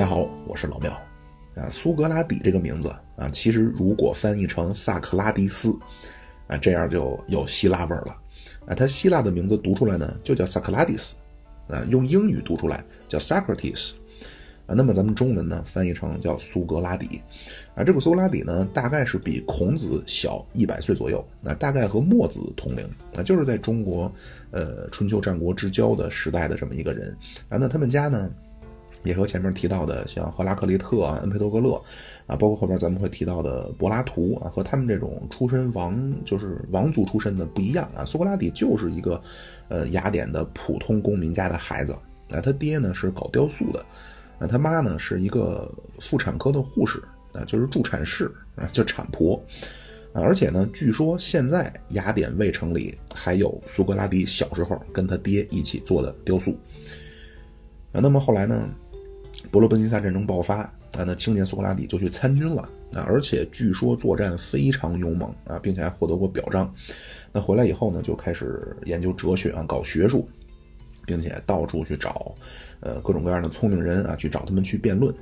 大家好，我是老庙。啊，苏格拉底这个名字啊，其实如果翻译成萨克拉迪斯，啊，这样就有希腊味儿了。啊，他希腊的名字读出来呢，就叫萨克拉迪斯，啊，用英语读出来叫 Socrates。啊，那么咱们中文呢，翻译成叫苏格拉底。啊，这个苏格拉底呢，大概是比孔子小一百岁左右，那大概和墨子同龄，啊，就是在中国，呃，春秋战国之交的时代的这么一个人。啊，那他们家呢？也和前面提到的像赫拉克利特啊、恩培多格勒啊，包括后边咱们会提到的柏拉图啊，和他们这种出身王就是王族出身的不一样啊。苏格拉底就是一个呃雅典的普通公民家的孩子啊，他爹呢是搞雕塑的，啊他妈呢是一个妇产科的护士啊，就是助产士啊，叫产婆啊。而且呢，据说现在雅典卫城里还有苏格拉底小时候跟他爹一起做的雕塑啊。那么后来呢？伯罗奔尼撒战争爆发啊，那青年苏格拉底就去参军了啊，而且据说作战非常勇猛啊，并且还获得过表彰。那回来以后呢，就开始研究哲学啊，搞学术，并且到处去找呃各种各样的聪明人啊，去找他们去辩论。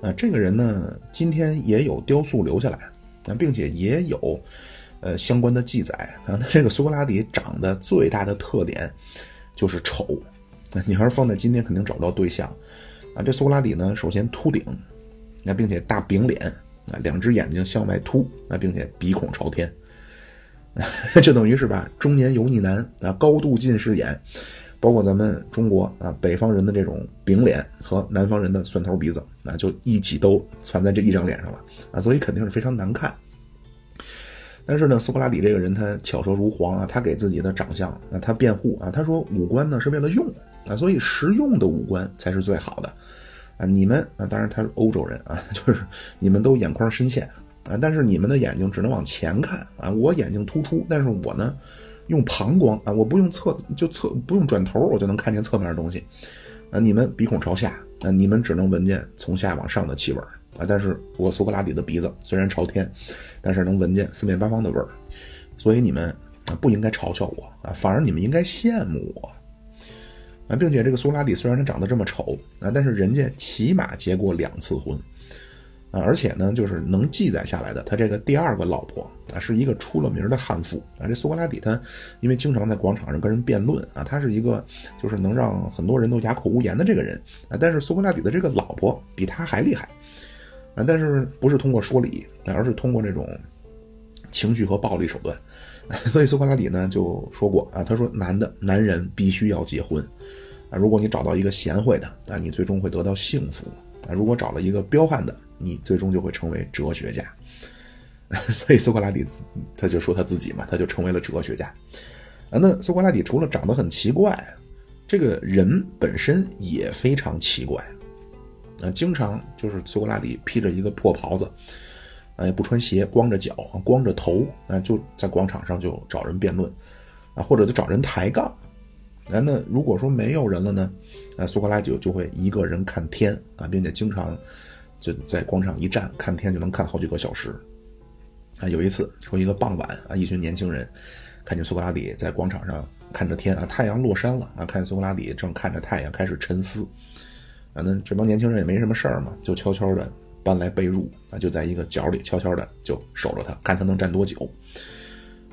啊，这个人呢，今天也有雕塑留下来啊，并且也有呃相关的记载啊。那这个苏格拉底长得最大的特点就是丑。你要是放在今天，肯定找不到对象，啊，这苏格拉底呢，首先秃顶，那并且大饼脸，啊，两只眼睛向外凸，啊，并且鼻孔朝天，就等于是吧，中年油腻男啊，高度近视眼，包括咱们中国啊，北方人的这种饼脸和南方人的蒜头鼻子，那就一起都攒在这一张脸上了，啊，所以肯定是非常难看。但是呢，苏格拉底这个人他巧舌如簧啊，他给自己的长相啊，他辩护啊，他说五官呢是为了用。啊，所以实用的五官才是最好的，啊，你们啊，当然他是欧洲人啊，就是你们都眼眶深陷啊，但是你们的眼睛只能往前看啊，我眼睛突出，但是我呢，用膀胱啊，我不用侧就侧不用转头，我就能看见侧面的东西，啊，你们鼻孔朝下啊，你们只能闻见从下往上的气味啊，但是我苏格拉底的鼻子虽然朝天，但是能闻见四面八方的味儿，所以你们啊不应该嘲笑我啊，反而你们应该羡慕我。啊，并且这个苏拉底虽然他长得这么丑啊，但是人家起码结过两次婚，啊，而且呢，就是能记载下来的，他这个第二个老婆啊，是一个出了名的悍妇啊。这苏格拉底他因为经常在广场上跟人辩论啊，他是一个就是能让很多人都哑口无言的这个人啊。但是苏格拉底的这个老婆比他还厉害啊，但是不是通过说理，而是通过这种情绪和暴力手段。所以苏格拉底呢就说过啊，他说男的男人必须要结婚啊，如果你找到一个贤惠的，那你最终会得到幸福啊；如果找了一个彪悍的，你最终就会成为哲学家。所以苏格拉底他就说他自己嘛，他就成为了哲学家啊。那苏格拉底除了长得很奇怪，这个人本身也非常奇怪啊，经常就是苏格拉底披着一个破袍子。哎，不穿鞋，光着脚，光着头，啊，就在广场上就找人辩论，啊，或者就找人抬杠，啊，那如果说没有人了呢，啊，苏格拉底就会一个人看天，啊，并且经常就在广场一站看天就能看好几个小时，啊，有一次说一个傍晚，啊，一群年轻人看见苏格拉底在广场上看着天，啊，太阳落山了，啊，看见苏格拉底正看着太阳开始沉思，啊，那这帮年轻人也没什么事儿嘛，就悄悄的。搬来被褥啊，就在一个角里悄悄的就守着他，看他能站多久。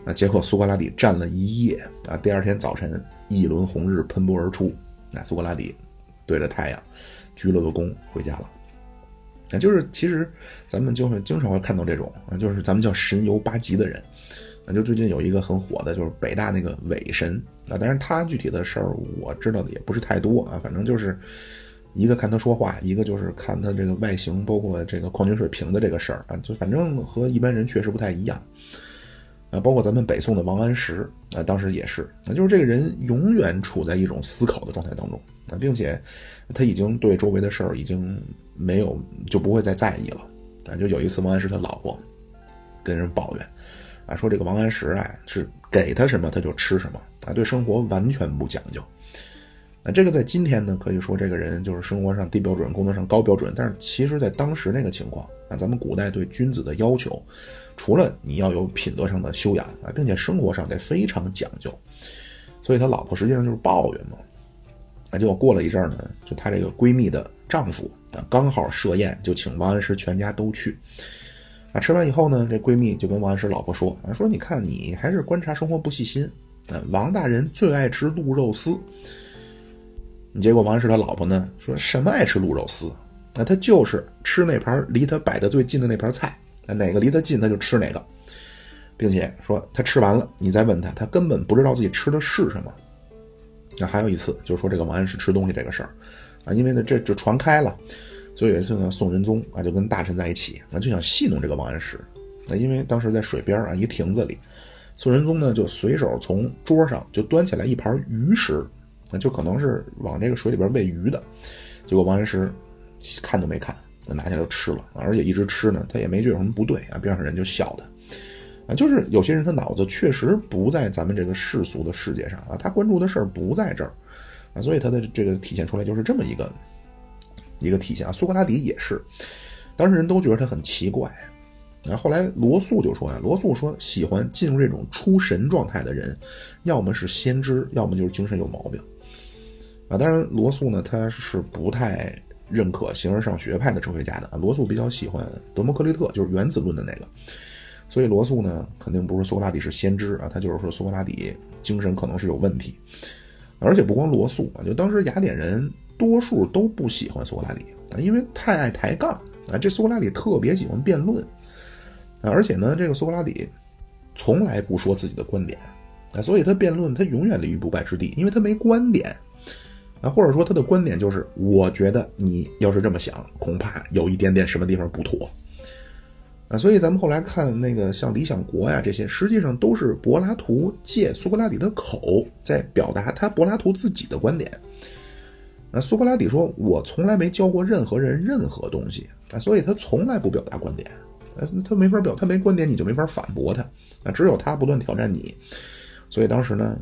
啊，结果苏格拉底站了一夜啊，第二天早晨一轮红日喷薄而出，那苏格拉底对着太阳鞠了个躬回家了。啊，就是其实咱们就会经常会看到这种啊，就是咱们叫神游八极的人。啊，就最近有一个很火的，就是北大那个伪神啊，但是他具体的事儿我知道的也不是太多啊，反正就是。一个看他说话，一个就是看他这个外形，包括这个矿泉水瓶的这个事儿啊，就反正和一般人确实不太一样啊。包括咱们北宋的王安石啊，当时也是，那就是这个人永远处在一种思考的状态当中啊，并且他已经对周围的事儿已经没有就不会再在意了啊。就有一次，王安石他老婆跟人抱怨啊，说这个王安石啊是给他什么他就吃什么啊，对生活完全不讲究。那这个在今天呢，可以说这个人就是生活上低标准，工作上高标准。但是其实，在当时那个情况啊，咱们古代对君子的要求，除了你要有品德上的修养啊，并且生活上得非常讲究。所以他老婆实际上就是抱怨嘛。啊，结果过了一阵呢，就她这个闺蜜的丈夫啊，刚好设宴，就请王安石全家都去。啊，吃完以后呢，这闺蜜就跟王安石老婆说：“啊，说你看你还是观察生活不细心。王大人最爱吃鹿肉丝。结果王安石他老婆呢说什么爱吃鹿肉丝？那他就是吃那盘离他摆的最近的那盘菜，哪个离他近他就吃哪个，并且说他吃完了，你再问他，他根本不知道自己吃的是什么。那还有一次就是说这个王安石吃东西这个事儿，啊，因为呢这就传开了。”所以有一次呢，宋仁宗啊就跟大臣在一起，那就想戏弄这个王安石。那因为当时在水边啊一亭子里，宋仁宗呢就随手从桌上就端起来一盘鱼食，那就可能是往这个水里边喂鱼的。结果王安石看都没看，拿下就吃了，而且一直吃呢，他也没觉得有什么不对啊。边上人就笑他，啊，就是有些人他脑子确实不在咱们这个世俗的世界上啊，他关注的事儿不在这儿啊，所以他的这个体现出来就是这么一个。一个体现啊，苏格拉底也是，当时人都觉得他很奇怪，然后后来罗素就说啊，罗素说喜欢进入这种出神状态的人，要么是先知，要么就是精神有毛病，啊，当然罗素呢他是不太认可形而上学派的哲学家的啊，罗素比较喜欢德谟克利特，就是原子论的那个，所以罗素呢肯定不是苏格拉底是先知啊，他就是说苏格拉底精神可能是有问题，而且不光罗素啊，就当时雅典人。多数都不喜欢苏格拉底啊，因为太爱抬杠啊。这苏格拉底特别喜欢辩论啊，而且呢，这个苏格拉底从来不说自己的观点啊，所以他辩论他永远立于不败之地，因为他没观点啊，或者说他的观点就是我觉得你要是这么想，恐怕有一点点什么地方不妥啊。所以咱们后来看那个像《理想国》呀这些，实际上都是柏拉图借苏格拉底的口在表达他柏拉图自己的观点。那苏格拉底说：“我从来没教过任何人任何东西啊，所以他从来不表达观点，呃，他没法表，他没观点，你就没法反驳他，啊，只有他不断挑战你，所以当时呢，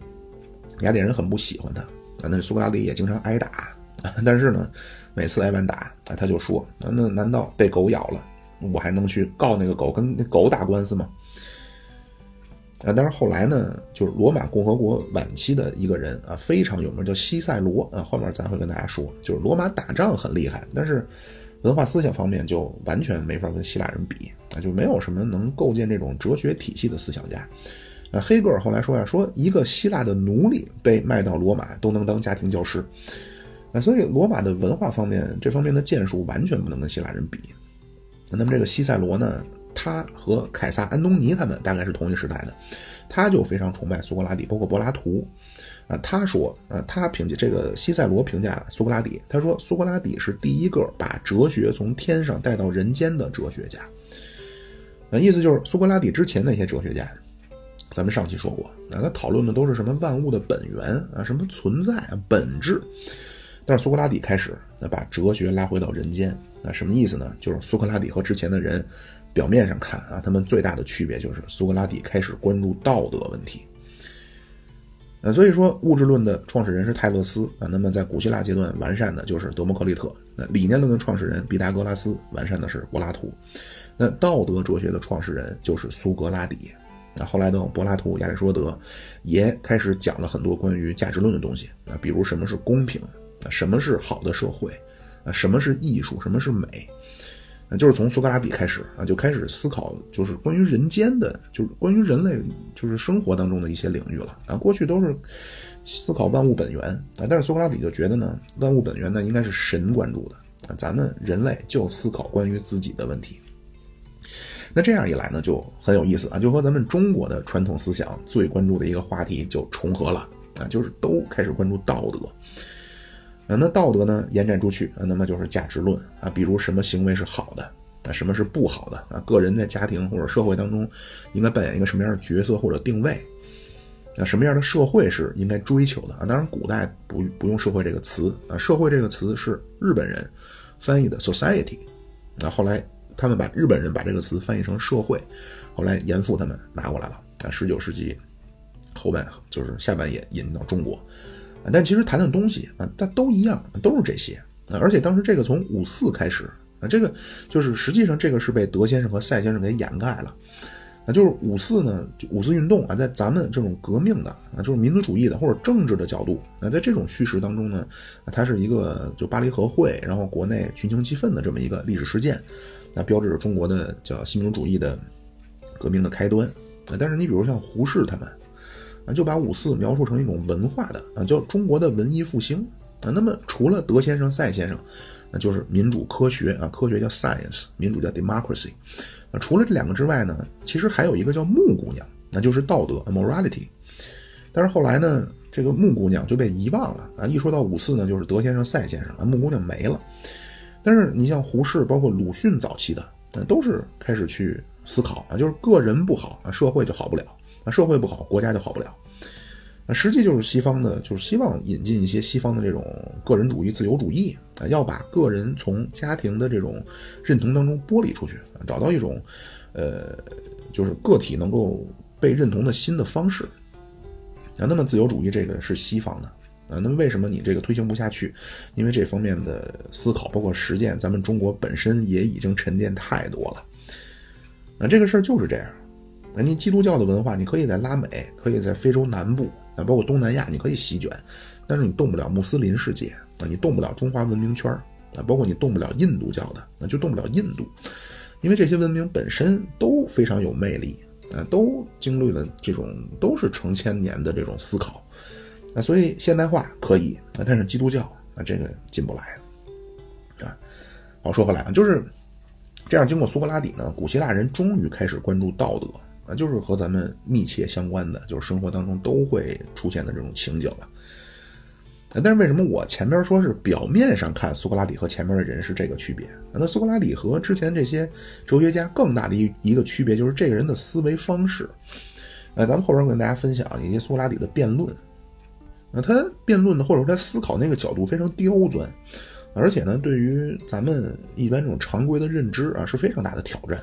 雅典人很不喜欢他，啊，那苏格拉底也经常挨打，但是呢，每次挨完打，啊，他就说：那那难道被狗咬了，我还能去告那个狗，跟那狗打官司吗？”啊，但是后来呢，就是罗马共和国晚期的一个人啊，非常有名，叫西塞罗啊。后面咱会跟大家说，就是罗马打仗很厉害，但是文化思想方面就完全没法跟希腊人比啊，就没有什么能构建这种哲学体系的思想家。啊，黑格尔后来说呀，说一个希腊的奴隶被卖到罗马都能当家庭教师，啊，所以罗马的文化方面这方面的建树完全不能跟希腊人比。那么这个西塞罗呢？他和凯撒、安东尼他们大概是同一时代的，他就非常崇拜苏格拉底，包括柏拉图。啊，他说，啊，他评价这个西塞罗评价苏格拉底，他说苏格拉底是第一个把哲学从天上带到人间的哲学家。那意思就是苏格拉底之前那些哲学家，咱们上期说过，那他讨论的都是什么万物的本源啊，什么存在啊，本质。但是苏格拉底开始，那把哲学拉回到人间，那什么意思呢？就是苏格拉底和之前的人。表面上看啊，他们最大的区别就是苏格拉底开始关注道德问题。呃，所以说物质论的创始人是泰勒斯啊，那么在古希腊阶段完善的就是德谟克利特。那理念论的创始人毕达哥拉斯完善的是柏拉图。那道德哲学的创始人就是苏格拉底。那后来的柏拉图、亚里士多德也开始讲了很多关于价值论的东西啊，比如什么是公平啊，什么是好的社会啊，什么是艺术，什么是美。就是从苏格拉底开始啊，就开始思考，就是关于人间的，就是关于人类，就是生活当中的一些领域了啊。过去都是思考万物本源啊，但是苏格拉底就觉得呢，万物本源呢应该是神关注的啊，咱们人类就思考关于自己的问题。那这样一来呢，就很有意思啊，就和咱们中国的传统思想最关注的一个话题就重合了啊，就是都开始关注道德啊。那道德呢？延展出去啊，那么就是价值论啊，比如什么行为是好的啊，什么是不好的啊？个人在家庭或者社会当中应该扮演一个什么样的角色或者定位？那什么样的社会是应该追求的啊？当然，古代不不用“社会”这个词啊，“社会”这个词是日本人翻译的 “society”，那后来他们把日本人把这个词翻译成“社会”，后来严复他们拿过来了啊，十九世纪后半就是下半叶引到中国。啊但其实谈的东西啊，但都一样，都是这些啊。而且当时这个从五四开始啊，这个就是实际上这个是被德先生和赛先生给掩盖了啊，就是五四呢，五四运动啊，在咱们这种革命的啊，就是民族主义的或者政治的角度啊，在这种叙事当中呢，它是一个就巴黎和会，然后国内群情激愤的这么一个历史事件，那标志着中国的叫新民主主义的革命的开端。啊，但是你比如像胡适他们啊，就把五四描述成一种文化的啊，叫中国的文艺复兴啊。那么除了德先生、赛先生，那就是民主科学啊，科学叫 science，民主叫 democracy。啊除了这两个之外呢，其实还有一个叫木姑娘，那就是道德 morality。但是后来呢，这个木姑娘就被遗忘了啊。一说到五四呢，就是德先生、赛先生啊，木姑娘没了。但是你像胡适，包括鲁迅早期的，那都是开始去思考啊，就是个人不好啊，社会就好不了啊，社会不好，国家就好不了。那实际就是西方的，就是希望引进一些西方的这种个人主义、自由主义啊，要把个人从家庭的这种认同当中剥离出去，找到一种，呃，就是个体能够被认同的新的方式啊。那么自由主义这个是西方的啊，那么为什么你这个推行不下去？因为这方面的思考包括实践，咱们中国本身也已经沉淀太多了。那这个事儿就是这样。那你基督教的文化，你可以在拉美，可以在非洲南部。啊，包括东南亚，你可以席卷，但是你动不了穆斯林世界啊，你动不了中华文明圈啊，包括你动不了印度教的，那就动不了印度，因为这些文明本身都非常有魅力啊，都经历了这种都是成千年的这种思考啊，所以现代化可以啊，但是基督教啊这个进不来啊。好，说回来啊，就是这样，经过苏格拉底呢，古希腊人终于开始关注道德。啊，就是和咱们密切相关的，就是生活当中都会出现的这种情景了。但是为什么我前边说是表面上看苏格拉底和前面的人是这个区别？那苏格拉底和之前这些哲学家更大的一一个区别就是这个人的思维方式。呃，咱们后边跟大家分享一些苏格拉底的辩论。那他辩论的或者说他思考那个角度非常刁钻，而且呢，对于咱们一般这种常规的认知啊是非常大的挑战。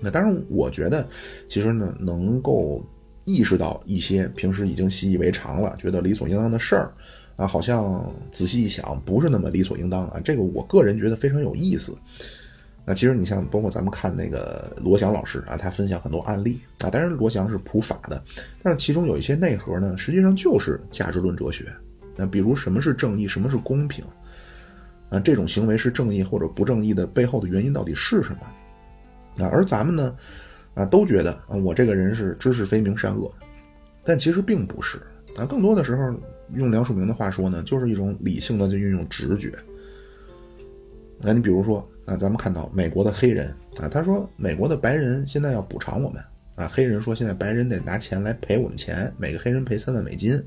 那当然，我觉得，其实呢，能够意识到一些平时已经习以为常了、觉得理所应当的事儿，啊，好像仔细一想，不是那么理所应当啊。这个我个人觉得非常有意思。那其实你像包括咱们看那个罗翔老师啊，他分享很多案例啊，当然罗翔是普法的，但是其中有一些内核呢，实际上就是价值论哲学。那比如什么是正义，什么是公平，啊，这种行为是正义或者不正义的背后的原因到底是什么？啊，而咱们呢，啊，都觉得啊，我这个人是知识非明善恶，但其实并不是啊。更多的时候，用梁漱溟的话说呢，就是一种理性的就运用直觉。那你比如说啊，咱们看到美国的黑人啊，他说美国的白人现在要补偿我们啊，黑人说现在白人得拿钱来赔我们钱，每个黑人赔三万美金，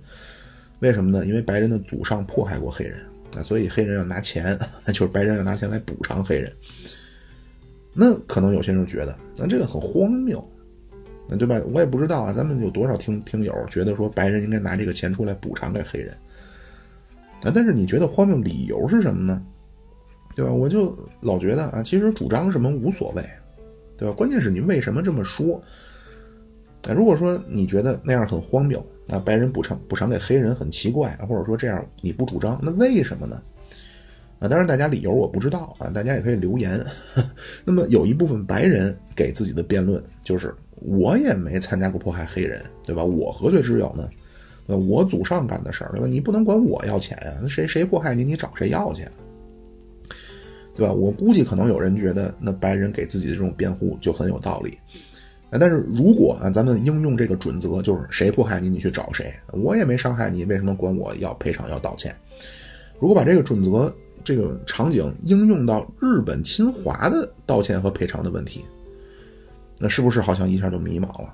为什么呢？因为白人的祖上迫害过黑人啊，所以黑人要拿钱，就是白人要拿钱来补偿黑人。那可能有些人觉得，那这个很荒谬，那对吧？我也不知道啊。咱们有多少听听友觉得说白人应该拿这个钱出来补偿给黑人？啊，但是你觉得荒谬理由是什么呢？对吧？我就老觉得啊，其实主张什么无所谓，对吧？关键是你为什么这么说？啊，如果说你觉得那样很荒谬，啊，白人补偿补偿给黑人很奇怪，或者说这样你不主张，那为什么呢？啊，当然，大家理由我不知道啊，大家也可以留言。那么有一部分白人给自己的辩论就是：我也没参加过迫害黑人，对吧？我何罪之有呢？我祖上干的事儿，对吧？你不能管我要钱呀？那谁谁迫害你，你找谁要去？对吧？我估计可能有人觉得，那白人给自己的这种辩护就很有道理。但是如果啊，咱们应用这个准则，就是谁迫害你，你去找谁？我也没伤害你，为什么管我要赔偿要道歉？如果把这个准则。这个场景应用到日本侵华的道歉和赔偿的问题，那是不是好像一下就迷茫了？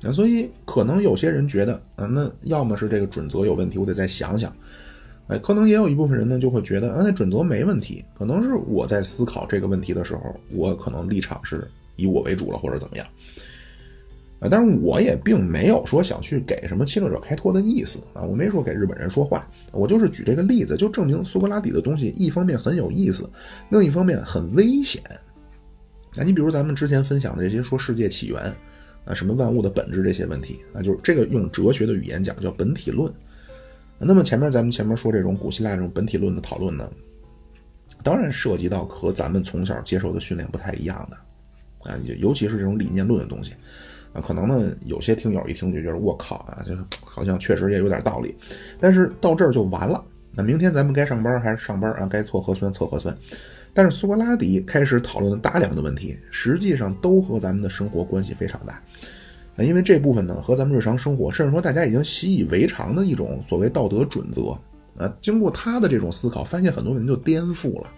那所以可能有些人觉得啊，那要么是这个准则有问题，我得再想想。哎，可能也有一部分人呢就会觉得啊，那准则没问题，可能是我在思考这个问题的时候，我可能立场是以我为主了，或者怎么样。啊，但是我也并没有说想去给什么侵略者开脱的意思啊，我没说给日本人说话，我就是举这个例子，就证明苏格拉底的东西一方面很有意思，另一方面很危险。那你比如咱们之前分享的这些说世界起源啊，什么万物的本质这些问题啊，就是这个用哲学的语言讲叫本体论。那么前面咱们前面说这种古希腊这种本体论的讨论呢，当然涉及到和咱们从小接受的训练不太一样的。啊，尤其是这种理念论的东西啊，可能呢有些听友一听就觉得我靠啊，就好像确实也有点道理，但是到这儿就完了。那明天咱们该上班还是上班啊？该测核酸测核酸。但是苏格拉底开始讨论的大量的问题，实际上都和咱们的生活关系非常大因为这部分呢和咱们日常生活，甚至说大家已经习以为常的一种所谓道德准则啊，经过他的这种思考，发现很多问题就颠覆了。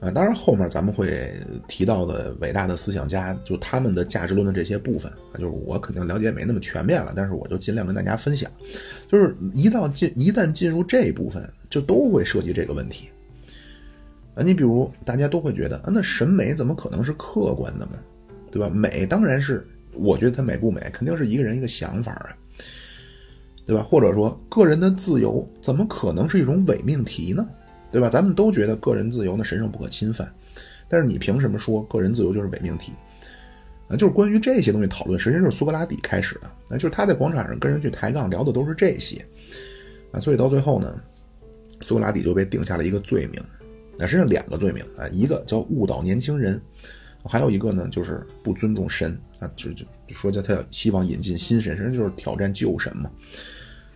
啊，当然后面咱们会提到的伟大的思想家，就他们的价值论的这些部分啊，就是我肯定了解没那么全面了，但是我就尽量跟大家分享。就是一到进一旦进入这一部分，就都会涉及这个问题。啊，你比如大家都会觉得啊，那审美怎么可能是客观的呢？对吧？美当然是，我觉得它美不美，肯定是一个人一个想法啊，对吧？或者说个人的自由怎么可能是一种伪命题呢？对吧？咱们都觉得个人自由呢神圣不可侵犯，但是你凭什么说个人自由就是伪命题？啊，就是关于这些东西讨论，实际上就是苏格拉底开始的。那就是他在广场上跟人去抬杠，聊的都是这些。啊，所以到最后呢，苏格拉底就被定下了一个罪名。那实际上两个罪名啊，一个叫误导年轻人，还有一个呢就是不尊重神啊，就就说叫他要希望引进新神，实际上就是挑战旧神嘛。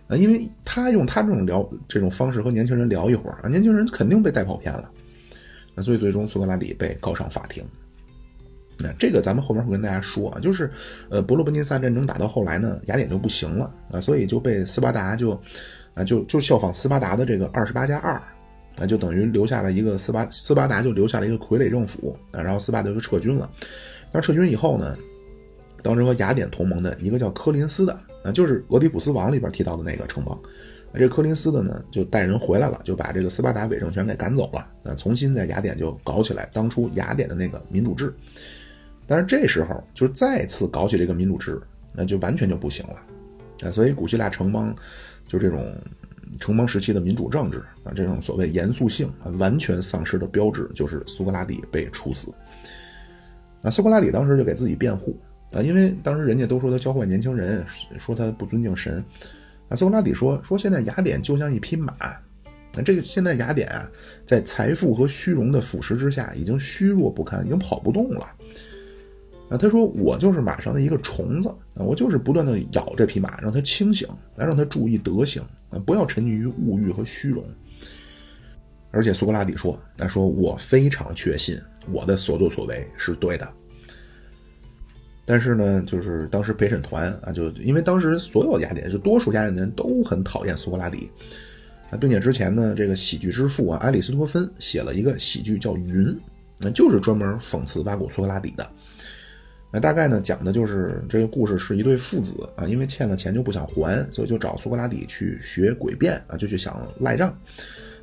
啊，因为他用他这种聊这种方式和年轻人聊一会儿啊，年轻人肯定被带跑偏了，那所以最终苏格拉底被告上法庭。那这个咱们后面会跟大家说啊，就是呃伯罗奔尼撒战争打到后来呢，雅典就不行了啊，所以就被斯巴达就啊就就效仿斯巴达的这个二十八加二，那就等于留下了一个斯巴斯巴达就留下了一个傀儡政府啊，然后斯巴达就撤军了。那撤军以后呢，当时和雅典同盟的一个叫科林斯的。啊，就是《俄狄浦斯王》里边提到的那个城邦，这个柯林斯的呢，就带人回来了，就把这个斯巴达伪政权给赶走了，啊，重新在雅典就搞起来当初雅典的那个民主制。但是这时候就再次搞起这个民主制，那就完全就不行了，啊，所以古希腊城邦就这种城邦时期的民主政治啊，这种所谓严肃性，完全丧失的标志就是苏格拉底被处死。那苏格拉底当时就给自己辩护。啊，因为当时人家都说他教坏年轻人，说他不尊敬神。啊，苏格拉底说说现在雅典就像一匹马，那这个现在雅典啊，在财富和虚荣的腐蚀之下，已经虚弱不堪，已经跑不动了。啊，他说我就是马上的一个虫子，啊，我就是不断的咬这匹马，让它清醒，来让它注意德行，啊，不要沉溺于物欲和虚荣。而且苏格拉底说，他说我非常确信我的所作所为是对的。但是呢，就是当时陪审团啊，就因为当时所有雅典，就多数雅典人都很讨厌苏格拉底啊，并且之前呢，这个喜剧之父啊，埃里斯托芬写了一个喜剧叫《云》，那就是专门讽刺挖苦苏格拉底的。那大概呢，讲的就是这个故事是一对父子啊，因为欠了钱就不想还，所以就找苏格拉底去学诡辩啊，就去想赖账，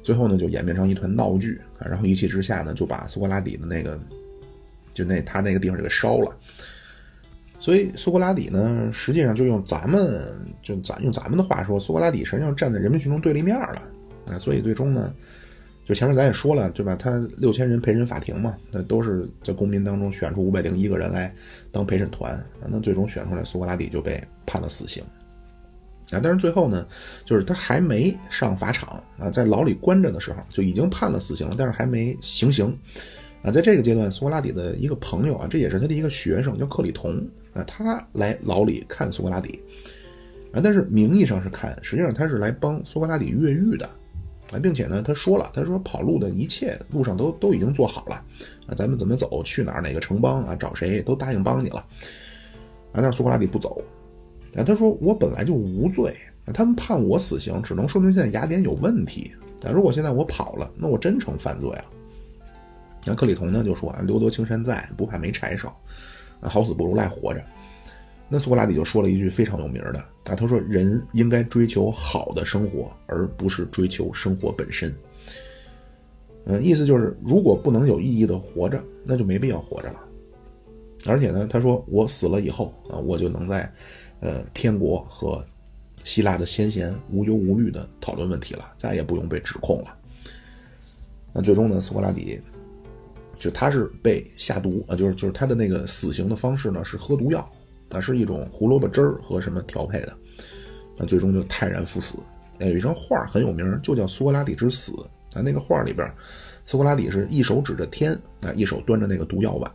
最后呢，就演变成一团闹剧啊，然后一气之下呢，就把苏格拉底的那个，就那他那个地方就给烧了。所以苏格拉底呢，实际上就用咱们就咱用咱们的话说，苏格拉底实际上站在人民群众对立面了啊。所以最终呢，就前面咱也说了，对吧？他六千人陪审法庭嘛，那都是在公民当中选出五百零一个人来当陪审团。那最终选出来，苏格拉底就被判了死刑啊。但是最后呢，就是他还没上法场啊，在牢里关着的时候就已经判了死刑了，但是还没行刑啊。在这个阶段，苏格拉底的一个朋友啊，这也是他的一个学生，叫克里同。啊，他来牢里看苏格拉底，啊，但是名义上是看，实际上他是来帮苏格拉底越狱的，并且呢，他说了，他说跑路的一切路上都都已经做好了，啊，咱们怎么走，去哪儿，哪个城邦啊，找谁都答应帮你了，啊，但是苏格拉底不走，啊，他说我本来就无罪，啊，他们判我死刑，只能说明现在雅典有问题，啊，如果现在我跑了，那我真成犯罪了，那克里同呢就说啊，留得青山在，不怕没柴烧。啊好死不如赖活着，那苏格拉底就说了一句非常有名的啊，他说：“人应该追求好的生活，而不是追求生活本身。”嗯，意思就是，如果不能有意义的活着，那就没必要活着了。而且呢，他说：“我死了以后啊，我就能在呃天国和希腊的先贤无忧无虑的讨论问题了，再也不用被指控了。”那最终呢，苏格拉底。就他是被下毒啊，就是就是他的那个死刑的方式呢是喝毒药，啊是一种胡萝卜汁儿和什么调配的，那最终就泰然赴死。哎，有一张画很有名，就叫《苏格拉底之死》啊。那个画里边，苏格拉底是一手指着天啊，一手端着那个毒药碗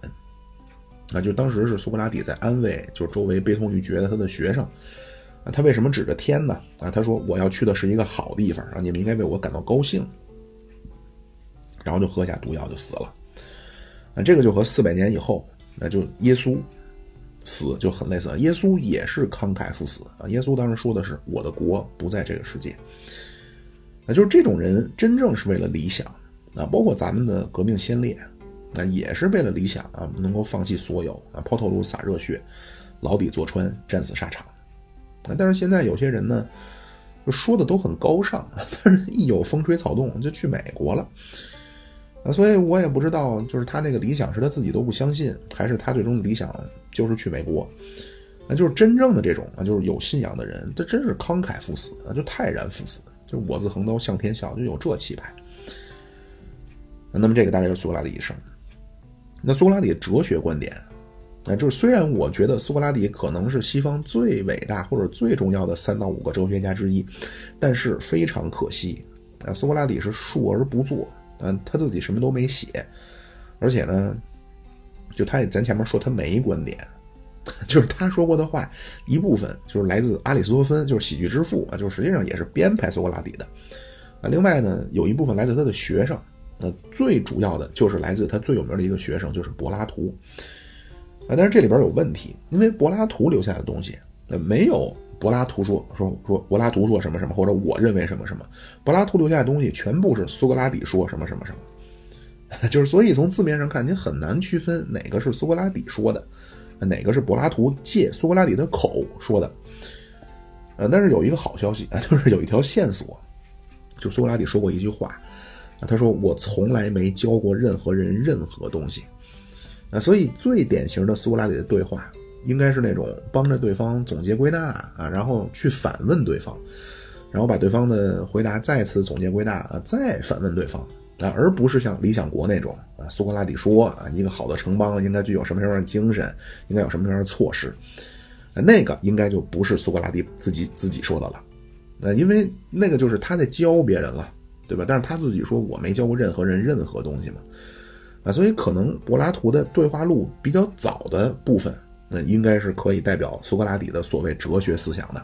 啊，就当时是苏格拉底在安慰，就是周围悲痛欲绝的他的学生。啊，他为什么指着天呢？啊，他说我要去的是一个好地方，啊，你们应该为我感到高兴。然后就喝下毒药就死了。啊，这个就和四百年以后，那就耶稣死就很类似。耶稣也是慷慨赴死啊。耶稣当时说的是我的国不在这个世界。那就是这种人真正是为了理想啊，包括咱们的革命先烈，那也是为了理想啊，能够放弃所有啊，抛头颅洒热血，牢底坐穿，战死沙场。啊，但是现在有些人呢，就说的都很高尚，但是一有风吹草动就去美国了。所以我也不知道，就是他那个理想是他自己都不相信，还是他最终的理想就是去美国。那就是真正的这种啊，就是有信仰的人，他真是慷慨赴死啊，就泰然赴死。就我自横刀向天笑，就有这气派。那么这个大概就是苏格拉底一生。那苏格拉底哲学观点，啊，就是虽然我觉得苏格拉底可能是西方最伟大或者最重要的三到五个哲学家之一，但是非常可惜，啊，苏格拉底是述而不作，嗯，他自己什么都没写，而且呢，就他也咱前面说他没观点。就是他说过的话，一部分就是来自阿里斯托芬，就是喜剧之父啊，就实际上也是编排苏格拉底的啊。另外呢，有一部分来自他的学生，那最主要的就是来自他最有名的一个学生，就是柏拉图啊。但是这里边有问题，因为柏拉图留下的东西，那没有柏拉图说说说柏拉图说什么什么，或者我认为什么什么，柏拉图留下的东西全部是苏格拉底说什么什么什么，就是所以从字面上看，你很难区分哪个是苏格拉底说的。哪个是柏拉图借苏格拉底的口说的？呃，但是有一个好消息啊，就是有一条线索，就苏格拉底说过一句话，他说我从来没教过任何人任何东西啊，所以最典型的苏格拉底的对话应该是那种帮着对方总结归纳啊，然后去反问对方，然后把对方的回答再次总结归纳啊，再反问对方。啊，而不是像《理想国》那种啊，苏格拉底说啊，一个好的城邦应该具有什么样的精神，应该有什么样的措施，啊，那个应该就不是苏格拉底自己自己说的了，那因为那个就是他在教别人了，对吧？但是他自己说我没教过任何人任何东西嘛，啊，所以可能柏拉图的对话录比较早的部分，那应该是可以代表苏格拉底的所谓哲学思想的，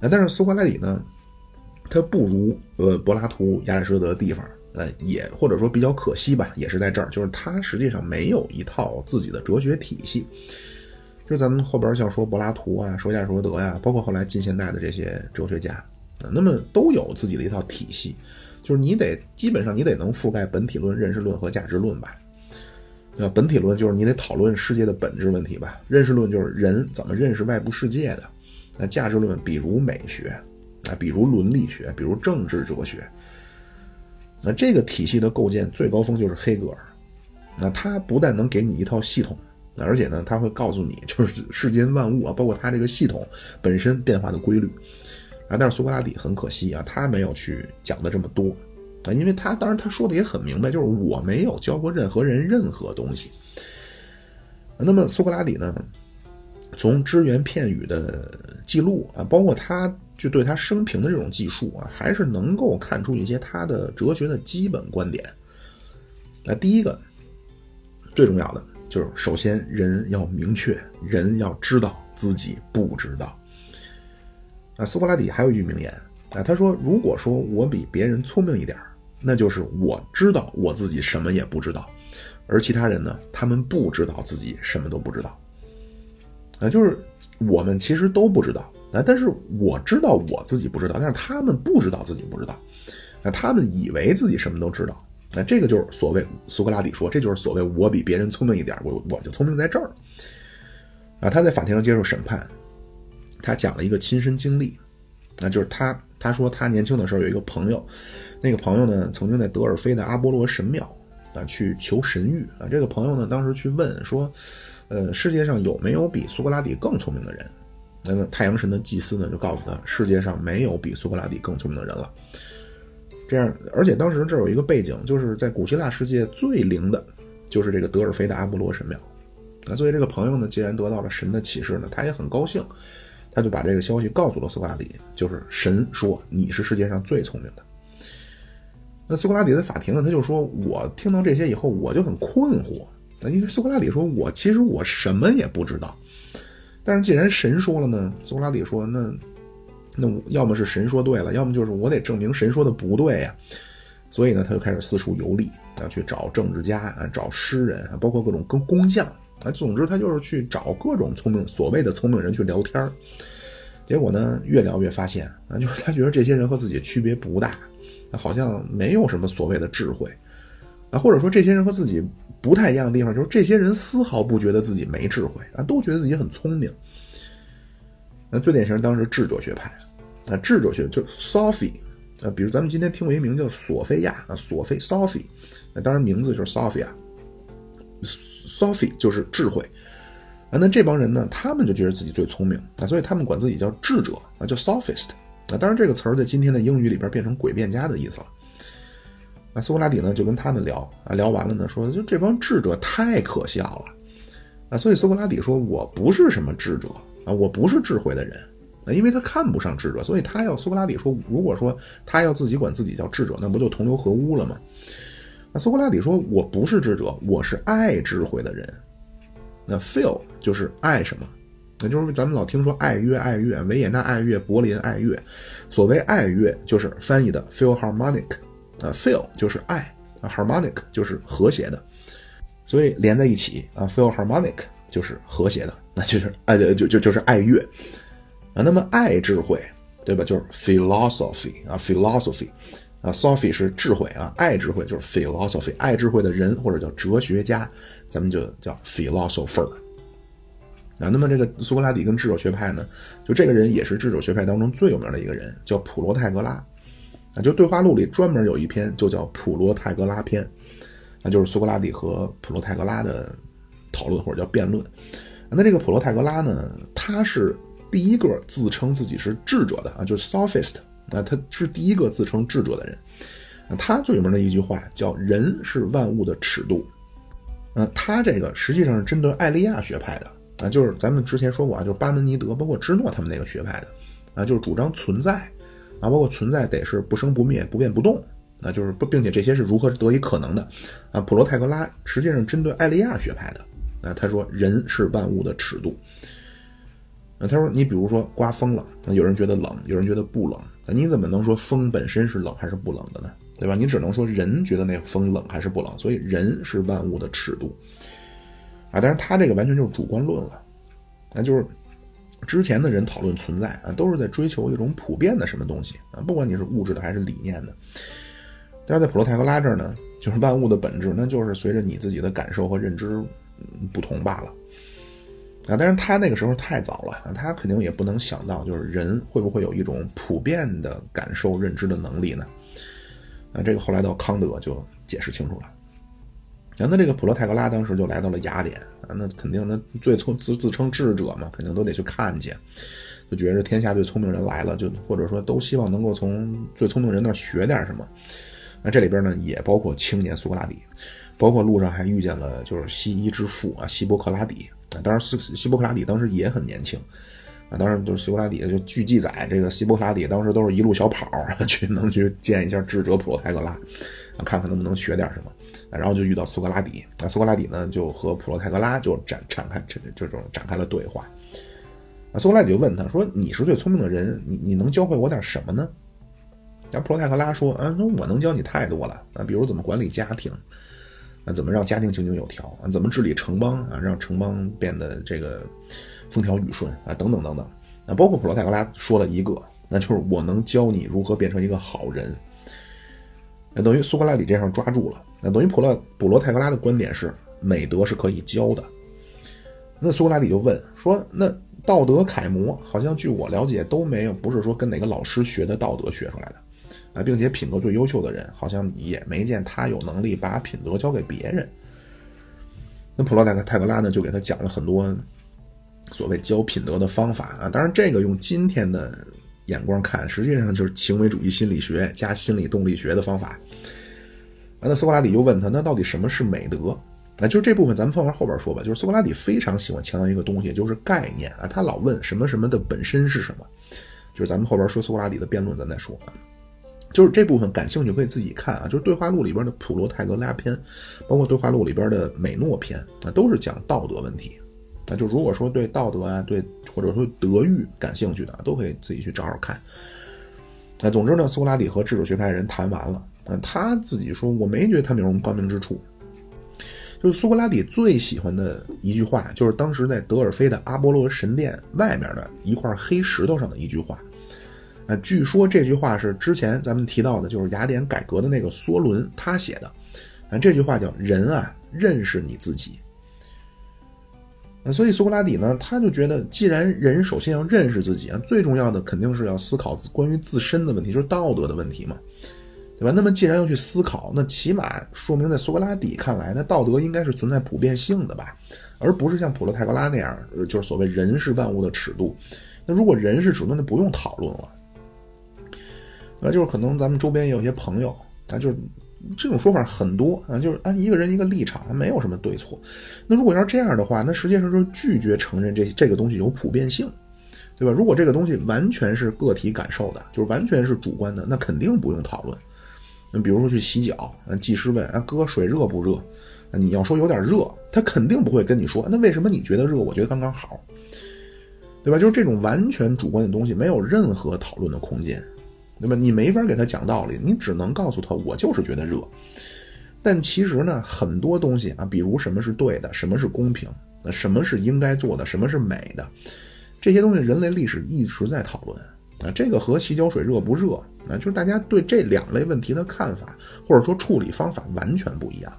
啊，但是苏格拉底呢，他不如呃柏拉图、亚里士多德的地方。呃，也或者说比较可惜吧，也是在这儿，就是他实际上没有一套自己的哲学体系。就咱们后边像说柏拉图啊，说亚里士多德呀，包括后来近现代的这些哲学家，那么都有自己的一套体系。就是你得基本上你得能覆盖本体论、认识论和价值论吧。那本体论就是你得讨论世界的本质问题吧，认识论就是人怎么认识外部世界的。那价值论比如美学啊，比如伦理学，比如政治哲学。那这个体系的构建最高峰就是黑格尔，那他不但能给你一套系统，而且呢，他会告诉你就是世间万物啊，包括他这个系统本身变化的规律啊。但是苏格拉底很可惜啊，他没有去讲的这么多啊，因为他当然他说的也很明白，就是我没有教过任何人任何东西。那么苏格拉底呢，从只言片语的记录啊，包括他。就对他生平的这种记述啊，还是能够看出一些他的哲学的基本观点。那第一个最重要的就是，首先人要明确，人要知道自己不知道。啊，苏格拉底还有一句名言啊，他说：“如果说我比别人聪明一点那就是我知道我自己什么也不知道，而其他人呢，他们不知道自己什么都不知道。啊，就是我们其实都不知道。”啊！但是我知道我自己不知道，但是他们不知道自己不知道，啊，他们以为自己什么都知道，那这个就是所谓苏格拉底说，这就是所谓我比别人聪明一点，我我就聪明在这儿。啊，他在法庭上接受审判，他讲了一个亲身经历，那就是他他说他年轻的时候有一个朋友，那个朋友呢曾经在德尔菲的阿波罗神庙啊去求神谕啊，这个朋友呢当时去问说，呃，世界上有没有比苏格拉底更聪明的人？那个太阳神的祭司呢，就告诉他，世界上没有比苏格拉底更聪明的人了。这样，而且当时这有一个背景，就是在古希腊世界最灵的，就是这个德尔菲的阿波罗神庙。那作为这个朋友呢，既然得到了神的启示呢，他也很高兴，他就把这个消息告诉了苏格拉底，就是神说你是世界上最聪明的。那苏格拉底在法庭上他就说，我听到这些以后，我就很困惑那因为苏格拉底说：“我其实我什么也不知道。”但是既然神说了呢，苏格拉底说：“那那要么是神说对了，要么就是我得证明神说的不对呀。”所以呢，他就开始四处游历啊，去找政治家啊，找诗人啊，包括各种工工匠啊。总之，他就是去找各种聪明所谓的聪明人去聊天结果呢，越聊越发现啊，就是他觉得这些人和自己区别不大，好像没有什么所谓的智慧啊，或者说这些人和自己不太一样的地方，就是这些人丝毫不觉得自己没智慧啊，都觉得自己很聪明。那最典型当时智者学派啊，智者学就 Sophie。啊，比如咱们今天听过一名叫索菲亚啊，索菲 Sophie，那当然名字就是 Sophia Sophie 就是智慧啊。那这帮人呢，他们就觉得自己最聪明啊，所以他们管自己叫智者啊，叫 Sophist 啊。当然这个词儿在今天的英语里边变成诡辩家的意思了。那苏格拉底呢就跟他们聊啊，聊完了呢说，就这帮智者太可笑了啊。所以苏格拉底说，我不是什么智者啊，我不是智慧的人啊。因为他看不上智者，所以他要苏格拉底说，如果说他要自己管自己叫智者，那不就同流合污了吗？那苏格拉底说，我不是智者，我是爱智慧的人。那 feel 就是爱什么？那就是咱们老听说爱乐爱乐，维也纳爱乐，柏林爱乐。所谓爱乐，就是翻译的 philharmonic，啊，feel 就是爱，啊，harmonic 就是和谐的，所以连在一起啊，philharmonic 就是和谐的，那就是爱的就就就是爱乐。啊，那么爱智慧，对吧？就是 philosophy 啊，philosophy 啊，Sophie 是智慧啊，爱智慧就是 philosophy，爱智慧的人或者叫哲学家，咱们就叫 philosopher 啊。那么这个苏格拉底跟智者学派呢，就这个人也是智者学派当中最有名的一个人，叫普罗泰戈拉啊。就对话录里专门有一篇就叫普罗泰戈拉篇，那就是苏格拉底和普罗泰戈拉的讨论或者叫辩论。那这个普罗泰戈拉呢，他是。第一个自称自己是智者的啊，就是 sophist 啊，他是第一个自称智者的人。他最有名的一句话叫“人是万物的尺度”。呃，他这个实际上是针对艾利亚学派的啊，就是咱们之前说过啊，就是巴门尼德包括芝诺他们那个学派的啊，就是主张存在啊，包括存在得是不生不灭、不变不动啊，就是不，并且这些是如何得以可能的啊？普罗泰戈拉实际上针对艾利亚学派的啊，他说人是万物的尺度。啊他说，你比如说刮风了，有人觉得冷，有人觉得不冷，你怎么能说风本身是冷还是不冷的呢？对吧？你只能说人觉得那风冷还是不冷，所以人是万物的尺度啊。但是他这个完全就是主观论了，那就是之前的人讨论存在啊，都是在追求一种普遍的什么东西啊，不管你是物质的还是理念的。但是在普罗泰戈拉这儿呢，就是万物的本质，那就是随着你自己的感受和认知不同罢了。啊，但是他那个时候太早了，他肯定也不能想到，就是人会不会有一种普遍的感受、认知的能力呢？啊，这个后来到康德就解释清楚了。然后，那这个普罗泰戈拉当时就来到了雅典啊，那肯定那最聪自自称智者嘛，肯定都得去看去，就觉着天下最聪明人来了，就或者说都希望能够从最聪明人那学点什么。那这里边呢，也包括青年苏格拉底，包括路上还遇见了就是西医之父啊，希波克拉底。啊，当然，希希波克拉底当时也很年轻，啊，当然就是希波克拉底就据记载，这个希波克拉底当时都是一路小跑 去能去见一下智者普罗泰戈拉，啊，看看能不能学点什么，然后就遇到苏格拉底，那，苏格拉底呢就和普罗泰戈拉就展展开这这种展开了对话，啊，苏格拉底就问他说：“你是最聪明的人，你你能教会我点什么呢？”然后普罗泰戈拉说：“啊，那我能教你太多了，啊，比如怎么管理家庭。”啊，怎么让家庭井井有条啊？怎么治理城邦啊？让城邦变得这个风调雨顺啊？等等等等。那包括普罗泰戈拉说了一个，那就是我能教你如何变成一个好人。那等于苏格拉底这样抓住了。那等于普罗普罗泰戈拉的观点是美德是可以教的。那苏格拉底就问说：“那道德楷模好像据我了解都没有，不是说跟哪个老师学的道德学出来的。”啊，并且品格最优秀的人，好像也没见他有能力把品德交给别人。那普罗泰泰格拉呢，就给他讲了很多所谓教品德的方法啊。当然，这个用今天的眼光看，实际上就是行为主义心理学加心理动力学的方法。啊，那苏格拉底又问他，那到底什么是美德？啊，就这部分咱们放在后边说吧。就是苏格拉底非常喜欢强调一个东西，就是概念啊。他老问什么什么的本身是什么？就是咱们后边说苏格拉底的辩论，咱再说啊。就是这部分感兴趣可以自己看啊，就是对话录里边的普罗泰戈拉篇，包括对话录里边的美诺篇啊，都是讲道德问题。那就如果说对道德啊，对或者说德育感兴趣的，都可以自己去找找看。那总之呢，苏格拉底和智者学派人谈完了，嗯，他自己说我没觉得他们有什么高明之处。就是苏格拉底最喜欢的一句话，就是当时在德尔菲的阿波罗神殿外面的一块黑石头上的一句话。啊，据说这句话是之前咱们提到的，就是雅典改革的那个梭伦他写的。啊，这句话叫“人啊，认识你自己。”所以苏格拉底呢，他就觉得，既然人首先要认识自己啊，最重要的肯定是要思考关于自身的问题，就是道德的问题嘛，对吧？那么既然要去思考，那起码说明在苏格拉底看来，那道德应该是存在普遍性的吧，而不是像普罗泰戈拉那样，就是所谓人是万物的尺度。那如果人是尺度，那不用讨论了。那就是可能咱们周边也有些朋友，啊，就是这种说法很多啊，就是按一个人一个立场，没有什么对错。那如果要是这样的话，那实际上就是拒绝承认这这个东西有普遍性，对吧？如果这个东西完全是个体感受的，就是完全是主观的，那肯定不用讨论。那比如说去洗脚，啊，技师问啊，哥水热不热？啊，你要说有点热，他肯定不会跟你说，那为什么你觉得热？我觉得刚刚好，对吧？就是这种完全主观的东西，没有任何讨论的空间。对吧？你没法给他讲道理，你只能告诉他，我就是觉得热。但其实呢，很多东西啊，比如什么是对的，什么是公平，那什么是应该做的，什么是美的，这些东西，人类历史一直在讨论啊。这个和洗脚水热不热啊，就是大家对这两类问题的看法，或者说处理方法完全不一样。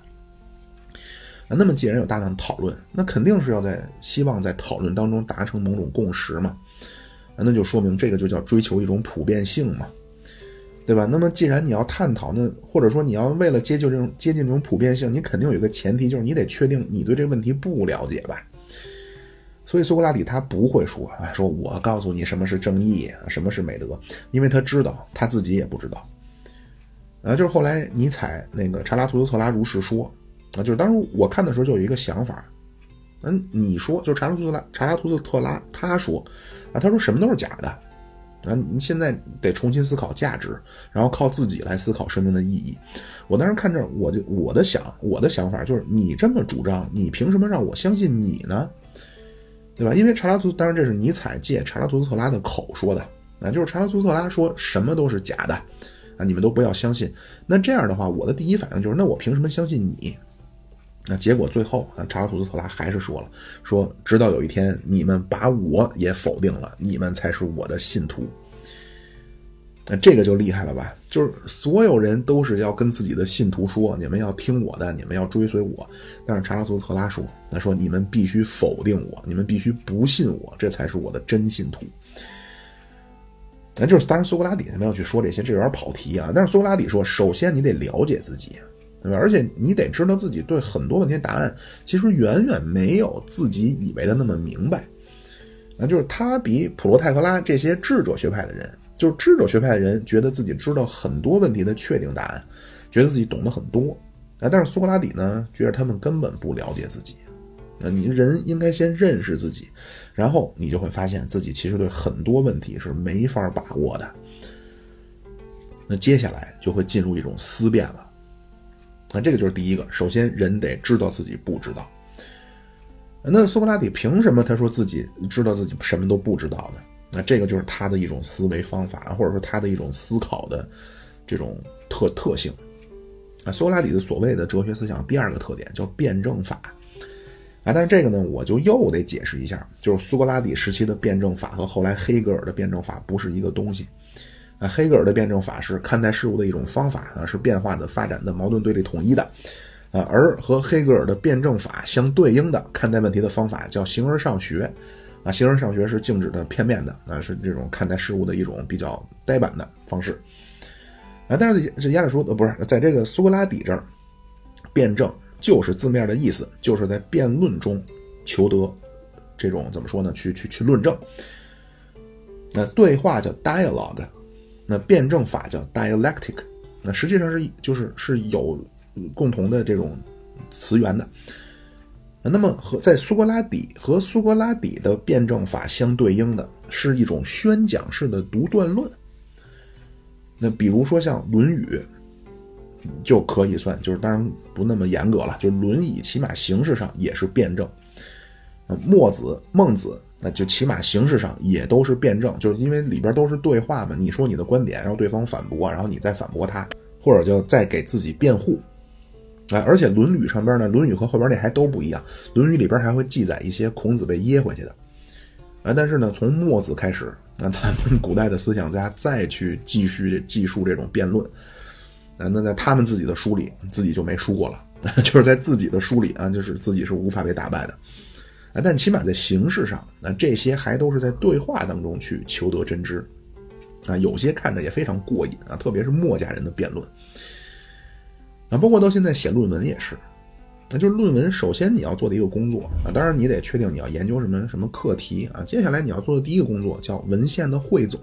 那么既然有大量讨论，那肯定是要在希望在讨论当中达成某种共识嘛。那就说明这个就叫追求一种普遍性嘛。对吧？那么既然你要探讨，那或者说你要为了接近这种接近这种普遍性，你肯定有一个前提，就是你得确定你对这个问题不了解吧。所以苏格拉底他不会说啊，说我告诉你什么是正义，什么是美德，因为他知道他自己也不知道。啊，就是后来尼采那个查拉图斯特拉如是说啊，就是当时我看的时候就有一个想法，嗯，你说就查拉图斯特拉查拉图斯特拉他说啊，他说什么都是假的。啊，你现在得重新思考价值，然后靠自己来思考生命的意义。我当时看这，我就我的想我的想法就是，你这么主张，你凭什么让我相信你呢？对吧？因为查拉图，当然这是尼采借查拉图斯特拉的口说的，啊，就是查拉图斯特拉说什么都是假的，啊，你们都不要相信。那这样的话，我的第一反应就是，那我凭什么相信你？那结果最后，查拉图斯特拉还是说了，说直到有一天你们把我也否定了，你们才是我的信徒。那这个就厉害了吧？就是所有人都是要跟自己的信徒说，你们要听我的，你们要追随我。但是查拉图斯特拉说，他说你们必须否定我，你们必须不信我，这才是我的真信徒。那就是当然苏格拉底他们要去说这些，这有点跑题啊。但是苏格拉底说，首先你得了解自己。对吧？而且你得知道自己对很多问题的答案，其实远远没有自己以为的那么明白。那就是他比普罗泰克拉这些智者学派的人，就是智者学派的人，觉得自己知道很多问题的确定答案，觉得自己懂得很多。啊，但是苏格拉底呢，觉得他们根本不了解自己。那你人应该先认识自己，然后你就会发现自己其实对很多问题是没法把握的。那接下来就会进入一种思辨了。那这个就是第一个，首先人得知道自己不知道。那苏格拉底凭什么他说自己知道自己什么都不知道呢？那这个就是他的一种思维方法，或者说他的一种思考的这种特特性。啊，苏格拉底的所谓的哲学思想第二个特点叫辩证法。啊，但是这个呢，我就又得解释一下，就是苏格拉底时期的辩证法和后来黑格尔的辩证法不是一个东西。啊，黑格尔的辩证法是看待事物的一种方法啊，是变化的、发展的、矛盾对立统一的，啊，而和黑格尔的辩证法相对应的看待问题的方法叫形而上学，啊，形而上学是静止的、片面的，啊，是这种看待事物的一种比较呆板的方式，啊，但是这亚里士多德不是在这个苏格拉底这儿，辩证就是字面的意思，就是在辩论中求得这种怎么说呢？去去去论证，那对话叫 dialogue。那辩证法叫 dialectic，那实际上是就是是有共同的这种词源的。那么和在苏格拉底和苏格拉底的辩证法相对应的是一种宣讲式的独断论。那比如说像《论语》，就可以算，就是当然不那么严格了，就《论语》起码形式上也是辩证。墨子、孟子，那就起码形式上也都是辩证，就是因为里边都是对话嘛。你说你的观点，然后对方反驳，然后你再反驳他，或者就再给自己辩护。啊，而且《论语》上边呢，《论语》和后边那还都不一样，《论语》里边还会记载一些孔子被噎回去的。啊，但是呢，从墨子开始，那咱们古代的思想家再去继续记述这种辩论，啊，那在他们自己的书里，自己就没输过了，就是在自己的书里啊，就是自己是无法被打败的。啊，但起码在形式上，那这些还都是在对话当中去求得真知。啊，有些看着也非常过瘾啊，特别是墨家人的辩论。啊，包括到现在写论文也是。那就是论文，首先你要做的一个工作啊，当然你得确定你要研究什么什么课题啊。接下来你要做的第一个工作叫文献的汇总，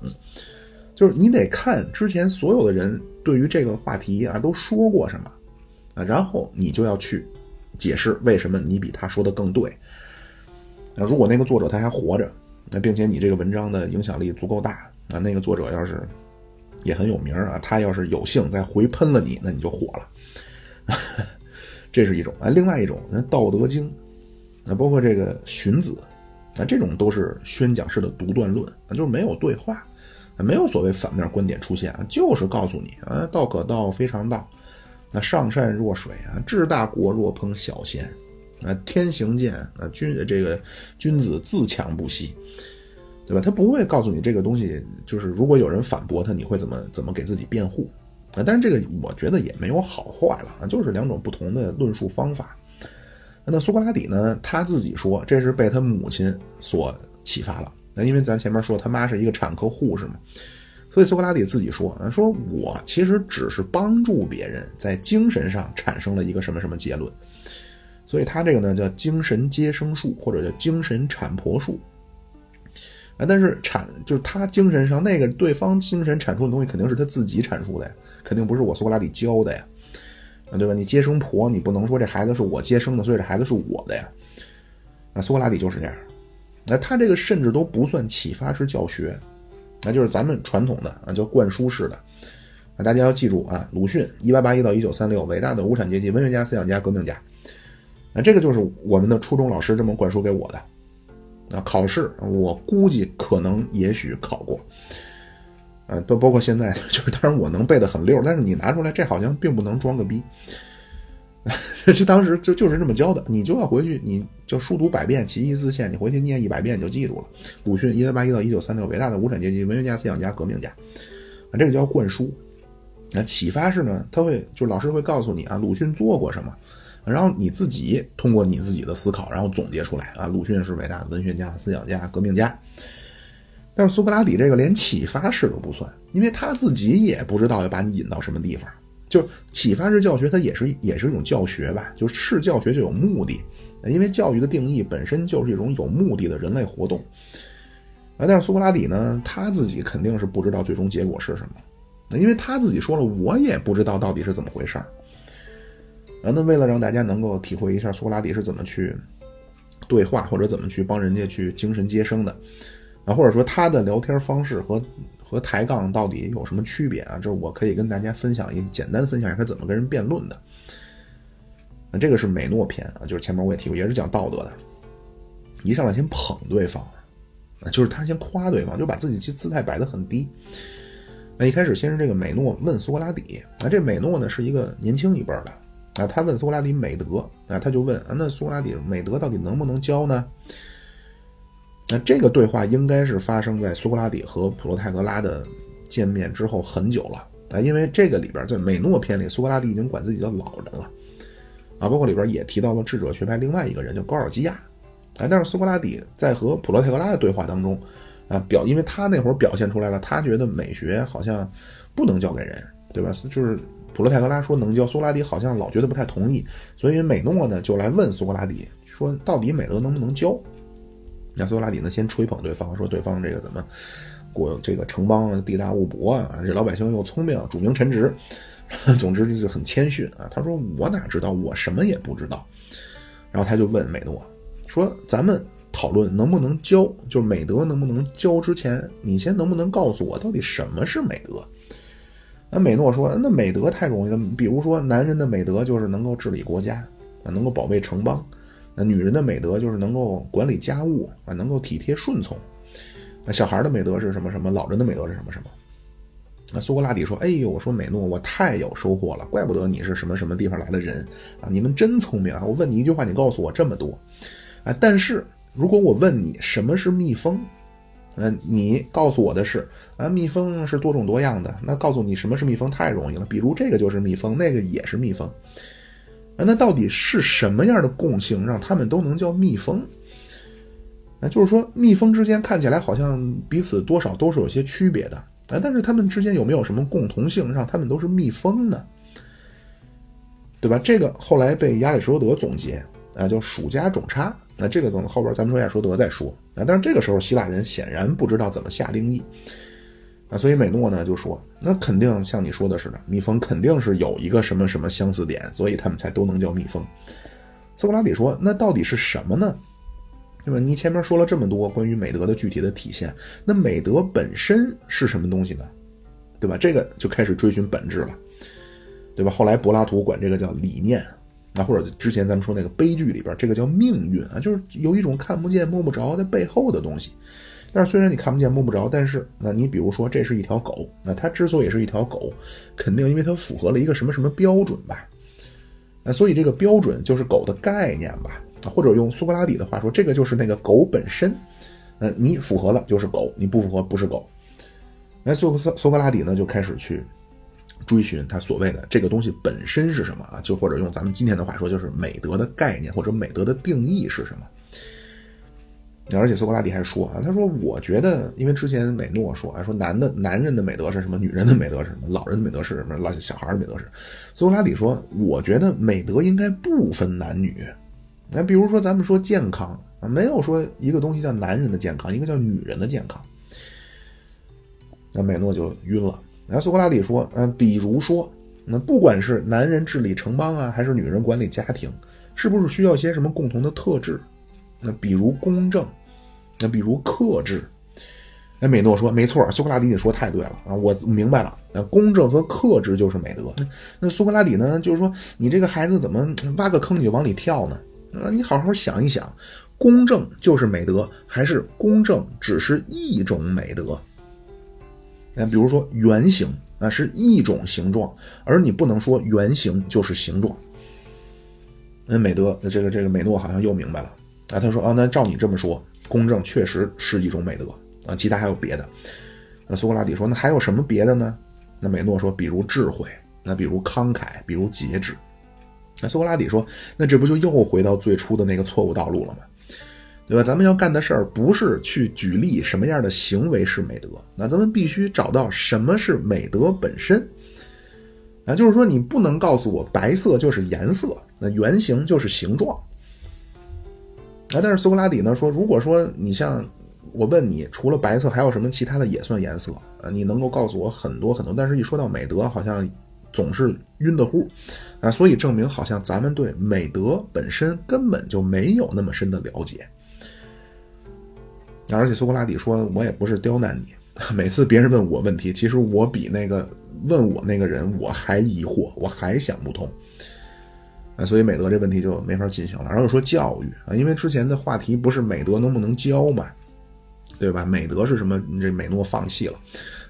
就是你得看之前所有的人对于这个话题啊都说过什么啊，然后你就要去解释为什么你比他说的更对。那如果那个作者他还活着，那并且你这个文章的影响力足够大啊，那个作者要是也很有名啊，他要是有幸再回喷了你，那你就火了。这是一种啊，另外一种那《道德经》，那包括这个《荀子》，那这种都是宣讲式的独断论，啊，就是没有对话，没有所谓反面观点出现啊，就是告诉你啊，道可道非常道，那上善若水啊，治大国若烹小鲜，啊，天行健啊，君这个君子自强不息，对吧？他不会告诉你这个东西，就是如果有人反驳他，你会怎么怎么给自己辩护。啊，但是这个我觉得也没有好坏了啊，就是两种不同的论述方法。那苏格拉底呢，他自己说这是被他母亲所启发了。那因为咱前面说他妈是一个产科护士嘛，所以苏格拉底自己说啊，说我其实只是帮助别人在精神上产生了一个什么什么结论。所以他这个呢叫精神接生术，或者叫精神产婆术。啊，但是产就是他精神上那个对方精神产出的东西肯定是他自己产出的呀，肯定不是我苏格拉底教的呀，啊，对吧？你接生婆，你不能说这孩子是我接生的，所以这孩子是我的呀。那苏格拉底就是这样，那他这个甚至都不算启发式教学，那就是咱们传统的啊叫灌输式的。啊，大家要记住啊，鲁迅一八八一到一九三六，伟大的无产阶级文学家、思想家、革命家，那这个就是我们的初中老师这么灌输给我的。啊，考试我估计可能也许考过，啊，都包括现在，就是当然我能背得很溜，但是你拿出来，这好像并不能装个逼。这当时就就是这么教的，你就要回去，你就书读百遍，其义自现，你回去念一百遍你就记住了。鲁迅一八八一到一九三六，伟大的无产阶级文学家、思想家、革命家，啊，这个叫灌输。那启发式呢？他会就老师会告诉你啊，鲁迅做过什么。然后你自己通过你自己的思考，然后总结出来啊，鲁迅是伟大的文学家、思想家、革命家。但是苏格拉底这个连启发式都不算，因为他自己也不知道要把你引到什么地方。就启发式教学，它也是也是一种教学吧，就是教学就有目的，因为教育的定义本身就是一种有目的的人类活动。啊，但是苏格拉底呢，他自己肯定是不知道最终结果是什么，因为他自己说了，我也不知道到底是怎么回事儿。然后呢，为了让大家能够体会一下苏格拉底是怎么去对话，或者怎么去帮人家去精神接生的，啊，或者说他的聊天方式和和抬杠到底有什么区别啊？这我可以跟大家分享一简单分享一下他怎么跟人辩论的。那这个是美诺篇啊，就是前面我也提过，也是讲道德的。一上来先捧对方，啊，就是他先夸对方，就把自己其姿态摆得很低。那一开始先是这个美诺问苏格拉底，啊，这美诺呢是一个年轻一辈的。啊，他问苏格拉底美德，啊，他就问啊，那苏格拉底美德到底能不能教呢？那这个对话应该是发生在苏格拉底和普罗泰戈拉的见面之后很久了啊，因为这个里边在美诺篇里，苏格拉底已经管自己叫老人了啊，包括里边也提到了智者学派另外一个人叫高尔基亚，啊，但是苏格拉底在和普罗泰戈拉的对话当中啊，表因为他那会儿表现出来了，他觉得美学好像不能教给人，对吧？就是。普罗泰戈拉说能教，苏格拉底好像老觉得不太同意，所以美诺呢就来问苏格拉底说：“到底美德能不能教？”那苏格拉底呢先吹捧对方，说对方这个怎么国这个城邦地大物博啊，这老百姓又聪明，主明臣直，总之就是很谦逊啊。他说：“我哪知道，我什么也不知道。”然后他就问美诺说：“咱们讨论能不能教，就是美德能不能教之前，你先能不能告诉我到底什么是美德？”那美诺说：“那美德太容易了，比如说男人的美德就是能够治理国家，啊，能够保卫城邦；那女人的美德就是能够管理家务，啊，能够体贴顺从。那小孩的美德是什么？什么？老人的美德是什么？什么？”那苏格拉底说：“哎呦，我说美诺，我太有收获了，怪不得你是什么什么地方来的人啊！你们真聪明啊！我问你一句话，你告诉我这么多，啊！但是如果我问你什么是蜜蜂？”嗯，你告诉我的是啊，蜜蜂是多种多样的。那告诉你什么是蜜蜂太容易了，比如这个就是蜜蜂，那个也是蜜蜂。那到底是什么样的共性让他们都能叫蜜蜂？啊，就是说蜜蜂之间看起来好像彼此多少都是有些区别的啊，但是它们之间有没有什么共同性，让他们都是蜜蜂呢？对吧？这个后来被亚里士多德总结啊，叫属加种差。那这个等后边咱们说亚里士多德再说啊，但是这个时候希腊人显然不知道怎么下定义啊，所以美诺呢就说，那肯定像你说的似的，蜜蜂肯定是有一个什么什么相似点，所以他们才都能叫蜜蜂。苏格拉底说，那到底是什么呢？对吧？你前面说了这么多关于美德的具体的体现，那美德本身是什么东西呢？对吧？这个就开始追寻本质了，对吧？后来柏拉图管这个叫理念。那或者之前咱们说那个悲剧里边，这个叫命运啊，就是有一种看不见摸不着在背后的东西。但是虽然你看不见摸不着，但是那你比如说这是一条狗，那它之所以是一条狗，肯定因为它符合了一个什么什么标准吧？那所以这个标准就是狗的概念吧？啊，或者用苏格拉底的话说，这个就是那个狗本身。呃，你符合了就是狗，你不符合不是狗。那苏苏苏格拉底呢就开始去。追寻他所谓的这个东西本身是什么啊？就或者用咱们今天的话说，就是美德的概念或者美德的定义是什么？而且苏格拉底还说啊，他说我觉得，因为之前美诺说啊，说男的男人的美德是什么，女人的美德是什么，老人的美德是什么，老小孩的美德是。苏格拉底说，我觉得美德应该不分男女。那比如说咱们说健康啊，没有说一个东西叫男人的健康，一个叫女人的健康。那美诺就晕了。那苏格拉底说：“嗯，比如说，那不管是男人治理城邦啊，还是女人管理家庭，是不是需要些什么共同的特质？那比如公正，那比如克制。”哎，美诺说：“没错，苏格拉底你说太对了啊，我明白了。那公正和克制就是美德。那苏格拉底呢，就是说你这个孩子怎么挖个坑你就往里跳呢？啊，你好好想一想，公正就是美德，还是公正只是一种美德？”那比如说圆形，那是一种形状，而你不能说圆形就是形状。那美德，那这个这个美诺好像又明白了啊，他说啊，那照你这么说，公正确实是一种美德啊，其他还有别的。那苏格拉底说，那还有什么别的呢？那美诺说，比如智慧，那比如慷慨，比如节制。那苏格拉底说，那这不就又回到最初的那个错误道路了吗？对吧？咱们要干的事儿不是去举例什么样的行为是美德，那咱们必须找到什么是美德本身。啊，就是说你不能告诉我白色就是颜色，那圆形就是形状。啊，但是苏格拉底呢说，如果说你像我问你，除了白色还有什么其他的也算颜色？啊，你能够告诉我很多很多，但是一说到美德，好像总是晕的乎。啊，所以证明好像咱们对美德本身根本就没有那么深的了解。而且苏格拉底说：“我也不是刁难你。每次别人问我问题，其实我比那个问我那个人我还疑惑，我还想不通。啊，所以美德这问题就没法进行了。然后又说教育啊，因为之前的话题不是美德能不能教嘛，对吧？美德是什么？这美诺放弃了，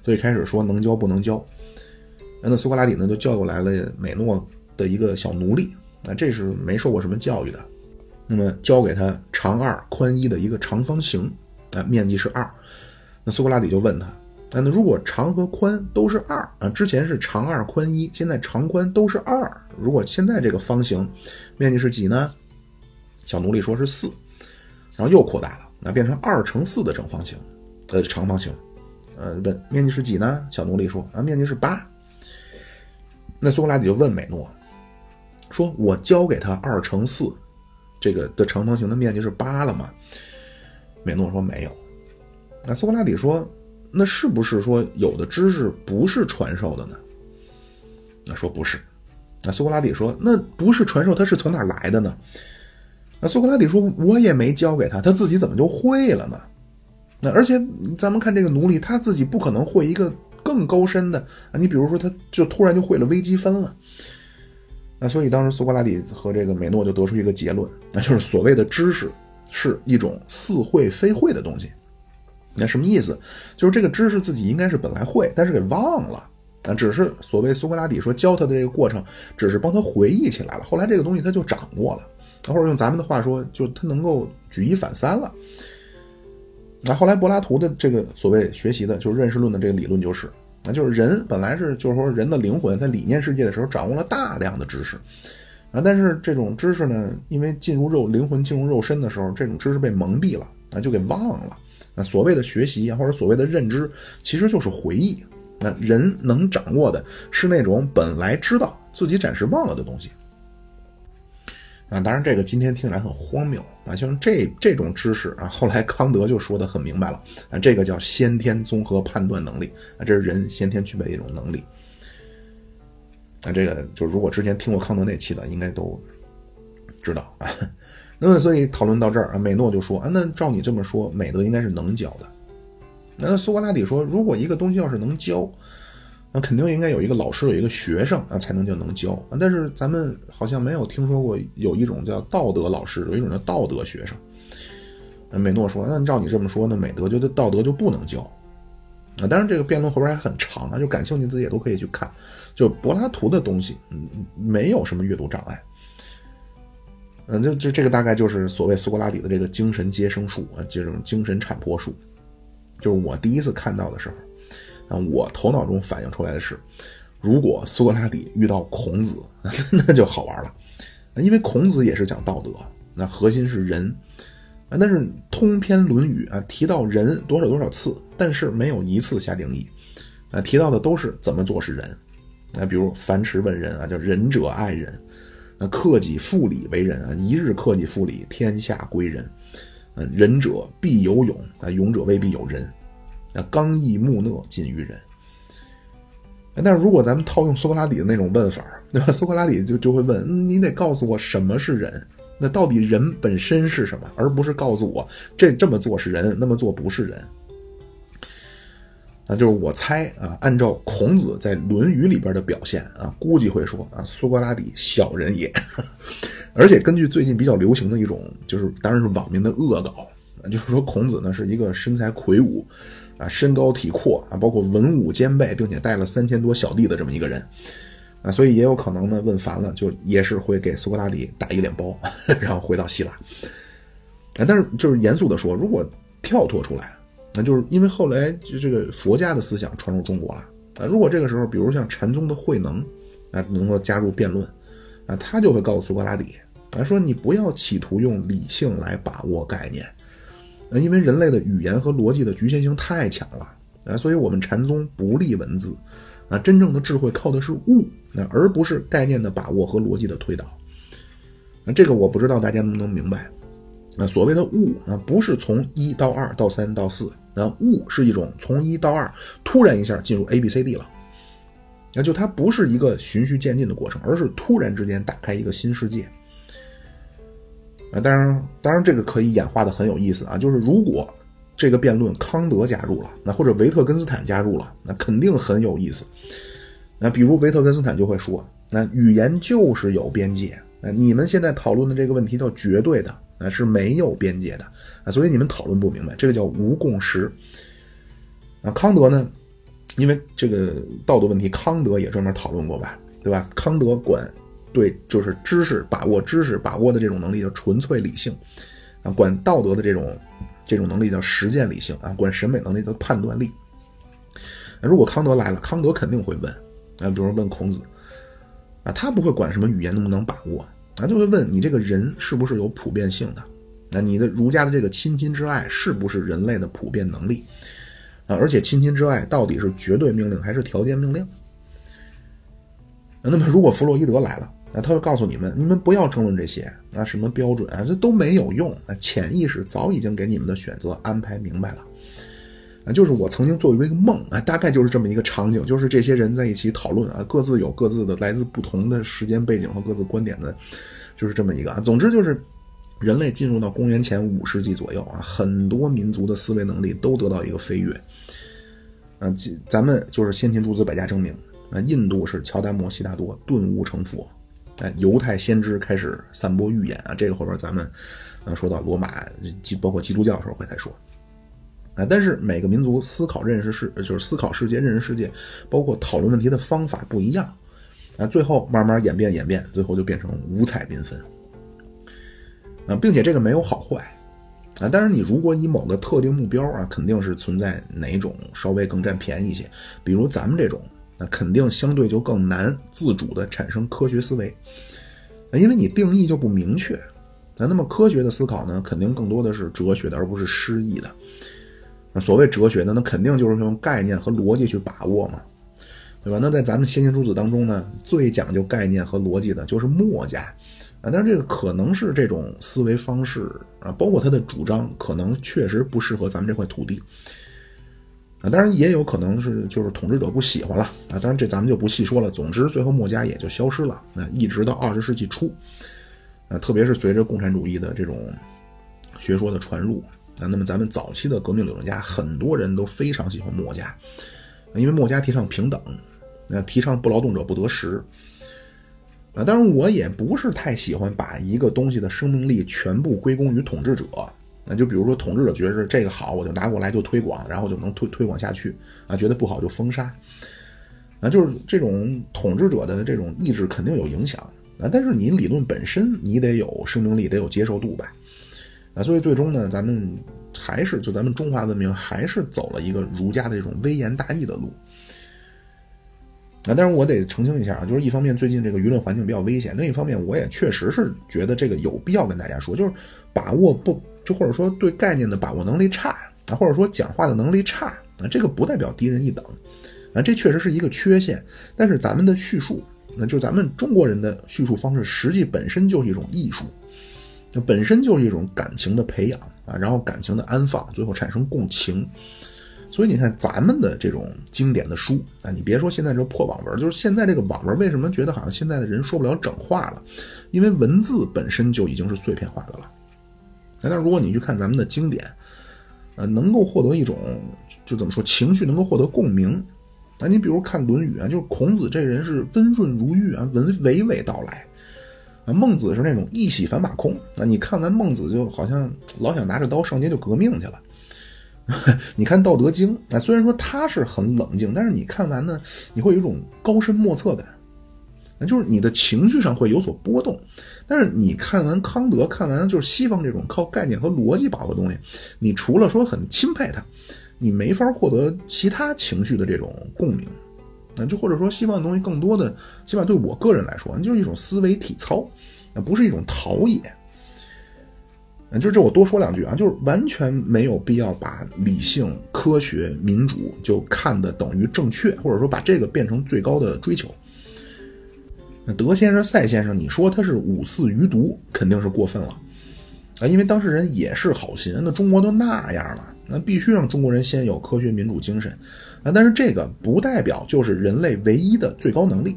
所以开始说能教不能教。那苏格拉底呢，就叫过来了美诺的一个小奴隶，啊，这是没受过什么教育的，那么教给他长二宽一的一个长方形。”啊，面积是二，那苏格拉底就问他，那如果长和宽都是二啊，之前是长二宽一，现在长宽都是二，如果现在这个方形面积是几呢？小奴隶说是四，然后又扩大了，那变成二乘四的正方形，呃，长方形，呃，问面积是几呢？小奴隶说啊，面积是八。那苏格拉底就问美诺，说我教给他二乘四这个的长方形的面积是八了吗？美诺说没有，那苏格拉底说，那是不是说有的知识不是传授的呢？那说不是，那苏格拉底说，那不是传授，他是从哪来的呢？那苏格拉底说，我也没教给他，他自己怎么就会了呢？那而且咱们看这个奴隶，他自己不可能会一个更高深的啊，你比如说他就突然就会了微积分了。那所以当时苏格拉底和这个美诺就得出一个结论，那就是所谓的知识是一种似会非会的东西。那什么意思？就是这个知识自己应该是本来会，但是给忘了啊。只是所谓苏格拉底说教他的这个过程，只是帮他回忆起来了。后来这个东西他就掌握了，或者用咱们的话说，就他能够举一反三了。那后来柏拉图的这个所谓学习的，就是认识论的这个理论，就是那就是人本来是就是说人的灵魂在理念世界的时候掌握了大量的知识啊，但是这种知识呢，因为进入肉灵魂进入肉身的时候，这种知识被蒙蔽了啊，就给忘了。那所谓的学习啊，或者所谓的认知，其实就是回忆。那人能掌握的是那种本来知道自己暂时忘了的东西。啊，当然这个今天听起来很荒谬啊，像这这种知识啊，后来康德就说的很明白了啊，这个叫先天综合判断能力啊，这是人先天具备的一种能力。啊，这个就如果之前听过康德那期的，应该都知道啊。那么，所以讨论到这儿啊，美诺就说啊，那照你这么说，美德应该是能教的。那苏格拉底说，如果一个东西要是能教，那肯定应该有一个老师，有一个学生啊，才能叫能教。但是咱们好像没有听说过有一种叫道德老师，有一种叫道德学生。美诺说，那照你这么说，那美德觉得道德就不能教啊。当然，这个辩论后边还很长啊，就感兴趣自己也都可以去看。就柏拉图的东西，嗯，没有什么阅读障碍。嗯，就就这个大概就是所谓苏格拉底的这个精神接生术啊，这种精神产婆术。就是我第一次看到的时候，啊，我头脑中反映出来的是，如果苏格拉底遇到孔子，那就好玩了，因为孔子也是讲道德，那核心是人，啊，但是通篇《论语》啊提到人多少多少次，但是没有一次下定义，啊，提到的都是怎么做是人，啊，比如樊迟问仁啊，叫仁者爱人。那克己复礼为仁啊，一日克己复礼，天下归仁。嗯，仁者必有勇啊，勇者未必有仁。那刚毅木讷，近于仁。但是如果咱们套用苏格拉底的那种问法，对吧？苏格拉底就就会问：你得告诉我什么是人？那到底人本身是什么？而不是告诉我这这么做是人，那么做不是人。啊，就是我猜啊，按照孔子在《论语》里边的表现啊，估计会说啊，苏格拉底小人也。而且根据最近比较流行的一种，就是当然是网民的恶搞，就是说孔子呢是一个身材魁梧，啊，身高体阔啊，包括文武兼备，并且带了三千多小弟的这么一个人，啊，所以也有可能呢问烦了，就也是会给苏格拉底打一脸包，然后回到希腊。啊，但是就是严肃的说，如果跳脱出来。那就是因为后来就这个佛家的思想传入中国了啊。如果这个时候，比如像禅宗的慧能啊，能够加入辩论啊，他就会告诉苏格拉底啊，说你不要企图用理性来把握概念啊，因为人类的语言和逻辑的局限性太强了啊，所以我们禅宗不立文字啊，真正的智慧靠的是悟啊，而不是概念的把握和逻辑的推导。那这个我不知道大家能不能明白。那所谓的悟啊，不是从一到二到三到四。那悟是一种从一到二突然一下进入 A B C D 了，那就它不是一个循序渐进的过程，而是突然之间打开一个新世界。啊，当然，当然这个可以演化的很有意思啊，就是如果这个辩论康德加入了，那或者维特根斯坦加入了，那肯定很有意思。那比如维特根斯坦就会说，那语言就是有边界，那你们现在讨论的这个问题叫绝对的。啊，是没有边界的啊，所以你们讨论不明白，这个叫无共识。啊，康德呢，因为这个道德问题，康德也专门讨论过吧，对吧？康德管对就是知识把握知识把握的这种能力叫纯粹理性，啊，管道德的这种这种能力叫实践理性啊，管审美能力叫判断力。如果康德来了，康德肯定会问，啊，比如问孔子，啊，他不会管什么语言能不能把握。他就会问你这个人是不是有普遍性的？那你的儒家的这个亲亲之爱是不是人类的普遍能力？啊，而且亲亲之爱到底是绝对命令还是条件命令？那么如果弗洛伊德来了，那他会告诉你们，你们不要争论这些啊，什么标准啊，这都没有用。啊，潜意识早已经给你们的选择安排明白了。啊，就是我曾经做过一个梦啊，大概就是这么一个场景，就是这些人在一起讨论啊，各自有各自的来自不同的时间背景和各自观点的，就是这么一个啊。总之就是，人类进入到公元前五世纪左右啊，很多民族的思维能力都得到一个飞跃。啊，咱们就是先秦诸子百家争鸣，啊，印度是乔达摩悉达多顿悟成佛，哎，犹太先知开始散播预言啊，这个后边咱们，呃，说到罗马，基包括基督教的时候会再说，啊，但是每个民族思考认识世，就是思考世界、认识世界，包括讨论问题的方法不一样，啊，最后慢慢演变演变，最后就变成五彩缤纷，啊，并且这个没有好坏。啊，但是你如果以某个特定目标啊，肯定是存在哪种稍微更占便宜一些。比如咱们这种，那肯定相对就更难自主的产生科学思维，因为你定义就不明确。那那么科学的思考呢，肯定更多的是哲学的，而不是诗意的。那所谓哲学的，那肯定就是用概念和逻辑去把握嘛，对吧？那在咱们先贤诸子当中呢，最讲究概念和逻辑的就是墨家。啊，但是这个可能是这种思维方式啊，包括他的主张，可能确实不适合咱们这块土地。啊，当然也有可能是就是统治者不喜欢了啊，当然这咱们就不细说了。总之，最后墨家也就消失了。那一直到二十世纪初，啊，特别是随着共产主义的这种学说的传入啊，那么咱们早期的革命理论家很多人都非常喜欢墨家，因为墨家提倡平等，那提倡不劳动者不得食。啊，当然我也不是太喜欢把一个东西的生命力全部归功于统治者。那就比如说统治者觉得这个好，我就拿过来就推广，然后就能推推广下去。啊，觉得不好就封杀。啊，就是这种统治者的这种意志肯定有影响。啊，但是你理论本身你得有生命力，得有接受度吧。啊，所以最终呢，咱们还是就咱们中华文明还是走了一个儒家的这种微言大义的路。啊，但是我得澄清一下啊，就是一方面最近这个舆论环境比较危险，另一方面我也确实是觉得这个有必要跟大家说，就是把握不就或者说对概念的把握能力差啊，或者说讲话的能力差啊，这个不代表低人一等啊，这确实是一个缺陷。但是咱们的叙述，那就咱们中国人的叙述方式，实际本身就是一种艺术，那本身就是一种感情的培养啊，然后感情的安放，最后产生共情。所以你看，咱们的这种经典的书啊，你别说现在这破网文，就是现在这个网文，为什么觉得好像现在的人说不了整话了？因为文字本身就已经是碎片化的了。但是如果你去看咱们的经典，呃，能够获得一种就怎么说情绪能够获得共鸣。啊，你比如看《论语》啊，就是孔子这人是温润如玉啊，娓娓娓道来啊；孟子是那种一洗反马空啊，你看完孟子就好像老想拿着刀上街就革命去了。你看《道德经》啊，虽然说他是很冷静，但是你看完呢，你会有一种高深莫测感，那就是你的情绪上会有所波动。但是你看完康德，看完就是西方这种靠概念和逻辑把握的东西，你除了说很钦佩他，你没法获得其他情绪的这种共鸣。那就或者说西方的东西更多的，起码对我个人来说，就是一种思维体操，那不是一种陶冶。嗯就这，我多说两句啊，就是完全没有必要把理性、科学、民主就看的等于正确，或者说把这个变成最高的追求。那德先生、赛先生，你说他是五四余毒，肯定是过分了啊！因为当事人也是好心，那中国都那样了，那必须让中国人先有科学民主精神啊！但是这个不代表就是人类唯一的最高能力。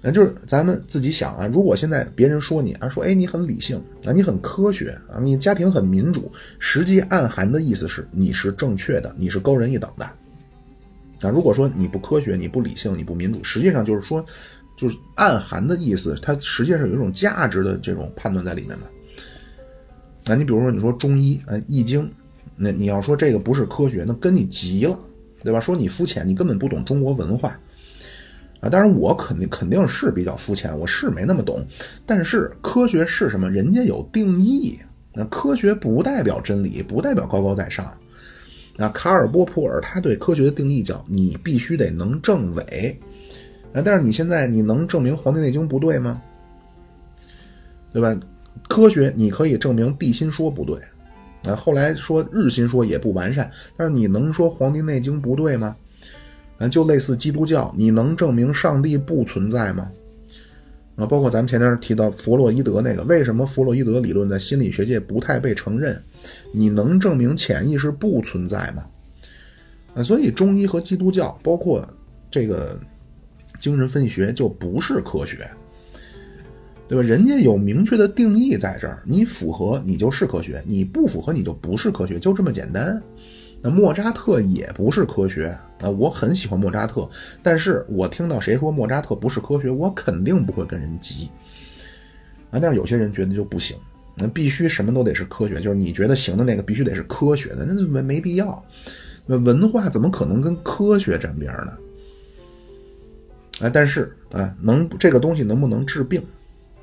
那就是咱们自己想啊，如果现在别人说你啊，说哎你很理性啊，你很科学啊，你家庭很民主，实际暗含的意思是你是正确的，你是高人一等的。那，如果说你不科学、你不理性、你不民主，实际上就是说，就是暗含的意思，它实际上有一种价值的这种判断在里面的。那你比如说你说中医啊，《易经》，那你要说这个不是科学，那跟你急了，对吧？说你肤浅，你根本不懂中国文化。啊，当然我肯定肯定是比较肤浅，我是没那么懂。但是科学是什么？人家有定义。那科学不代表真理，不代表高高在上。那卡尔波普尔他对科学的定义叫你必须得能证伪。啊，但是你现在你能证明《黄帝内经》不对吗？对吧？科学你可以证明地心说不对，啊，后来说日心说也不完善，但是你能说《黄帝内经》不对吗？啊，就类似基督教，你能证明上帝不存在吗？啊，包括咱们前天提到弗洛伊德那个，为什么弗洛伊德理论在心理学界不太被承认？你能证明潜意识不存在吗？啊，所以中医和基督教，包括这个精神分析学，就不是科学，对吧？人家有明确的定义在这儿，你符合你就是科学，你不符合你就不是科学，就这么简单。那莫扎特也不是科学啊，我很喜欢莫扎特，但是我听到谁说莫扎特不是科学，我肯定不会跟人急啊。但是有些人觉得就不行，那必须什么都得是科学，就是你觉得行的那个必须得是科学的，那没没必要。那文化怎么可能跟科学沾边呢？啊，但是啊，能这个东西能不能治病？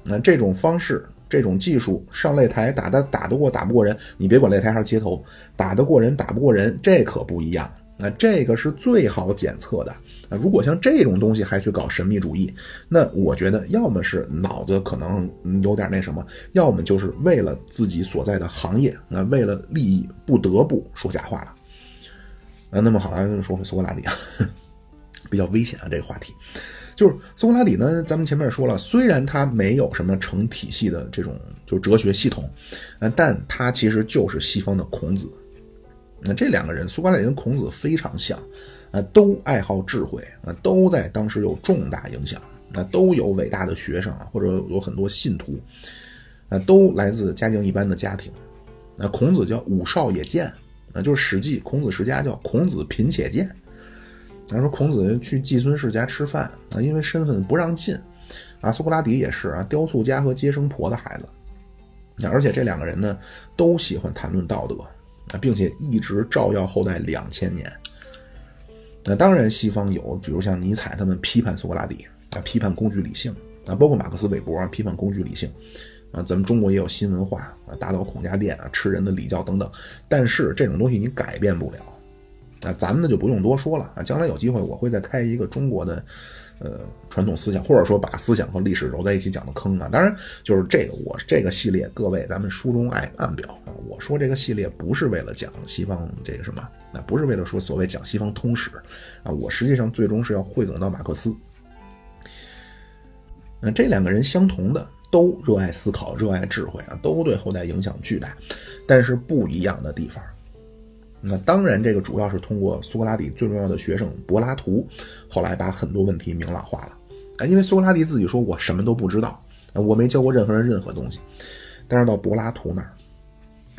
那这种方式。这种技术上擂台打的打得过打不过人，你别管擂台还是街头，打得过人打不过人，这可不一样。那这个是最好检测的。那如果像这种东西还去搞神秘主义，那我觉得要么是脑子可能有点那什么，要么就是为了自己所在的行业，那为了利益不得不说假话了。啊，那么好，说回苏格拉底啊，比较危险啊这个话题。就是苏格拉底呢，咱们前面说了，虽然他没有什么成体系的这种就哲学系统，但他其实就是西方的孔子。那这两个人，苏格拉底跟孔子非常像，啊，都爱好智慧，啊，都在当时有重大影响，那都有伟大的学生，或者有很多信徒，啊，都来自家境一般的家庭。那孔子叫五少也贱，啊，就是《史记·孔子世家》叫孔子贫且贱。他说孔子去季孙氏家吃饭啊，因为身份不让进，啊，苏格拉底也是啊，雕塑家和接生婆的孩子，而且这两个人呢都喜欢谈论道德啊，并且一直照耀后代两千年。那当然，西方有，比如像尼采他们批判苏格拉底啊，批判工具理性啊，包括马克思韦伯啊，批判工具理性啊，咱们中国也有新文化啊，打倒孔家店啊，吃人的礼教等等，但是这种东西你改变不了。那咱们呢就不用多说了啊！将来有机会我会再开一个中国的，呃，传统思想，或者说把思想和历史揉在一起讲的坑啊。当然，就是这个我这个系列，各位咱们书中爱暗表啊。我说这个系列不是为了讲西方这个什么，那不是为了说所谓讲西方通史啊。我实际上最终是要汇总到马克思。那这两个人相同的，都热爱思考，热爱智慧啊，都对后代影响巨大，但是不一样的地方。那当然，这个主要是通过苏格拉底最重要的学生柏拉图，后来把很多问题明朗化了。啊，因为苏格拉底自己说我什么都不知道，我没教过任何人任何东西。但是到柏拉图那儿，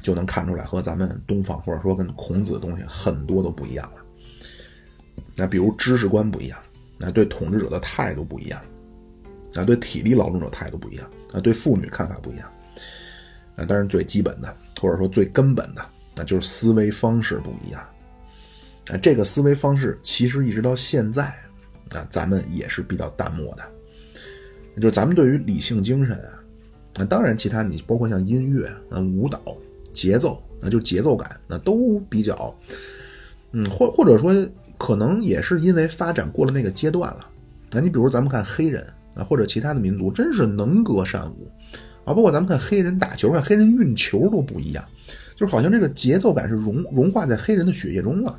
就能看出来和咱们东方或者说跟孔子的东西很多都不一样了。那比如知识观不一样，那对统治者的态度不一样，啊，对体力劳动者态度不一样，啊，对妇女看法不一样。啊，当然最基本的或者说最根本的。那就是思维方式不一样，啊，这个思维方式其实一直到现在，啊，咱们也是比较淡漠的。就咱们对于理性精神啊，那当然其他你包括像音乐啊、舞蹈、节奏，那就节奏感，那都比较，嗯，或或者说可能也是因为发展过了那个阶段了。那你比如咱们看黑人啊，或者其他的民族，真是能歌善舞啊，包括咱们看黑人打球，看黑人运球都不一样。就好像这个节奏感是融融化在黑人的血液中了，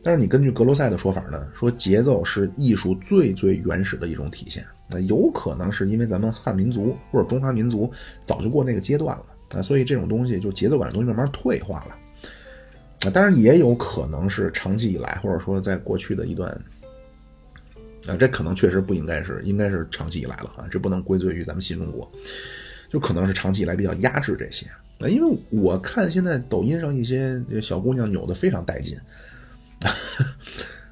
但是你根据格罗塞的说法呢，说节奏是艺术最最原始的一种体现。那有可能是因为咱们汉民族或者中华民族早就过那个阶段了啊，所以这种东西就节奏感的东西慢慢退化了啊。当然也有可能是长期以来，或者说在过去的一段啊，这可能确实不应该是，应该是长期以来了啊，这不能归罪于咱们新中国，就可能是长期以来比较压制这些。啊，因为我看现在抖音上一些小姑娘扭的非常带劲，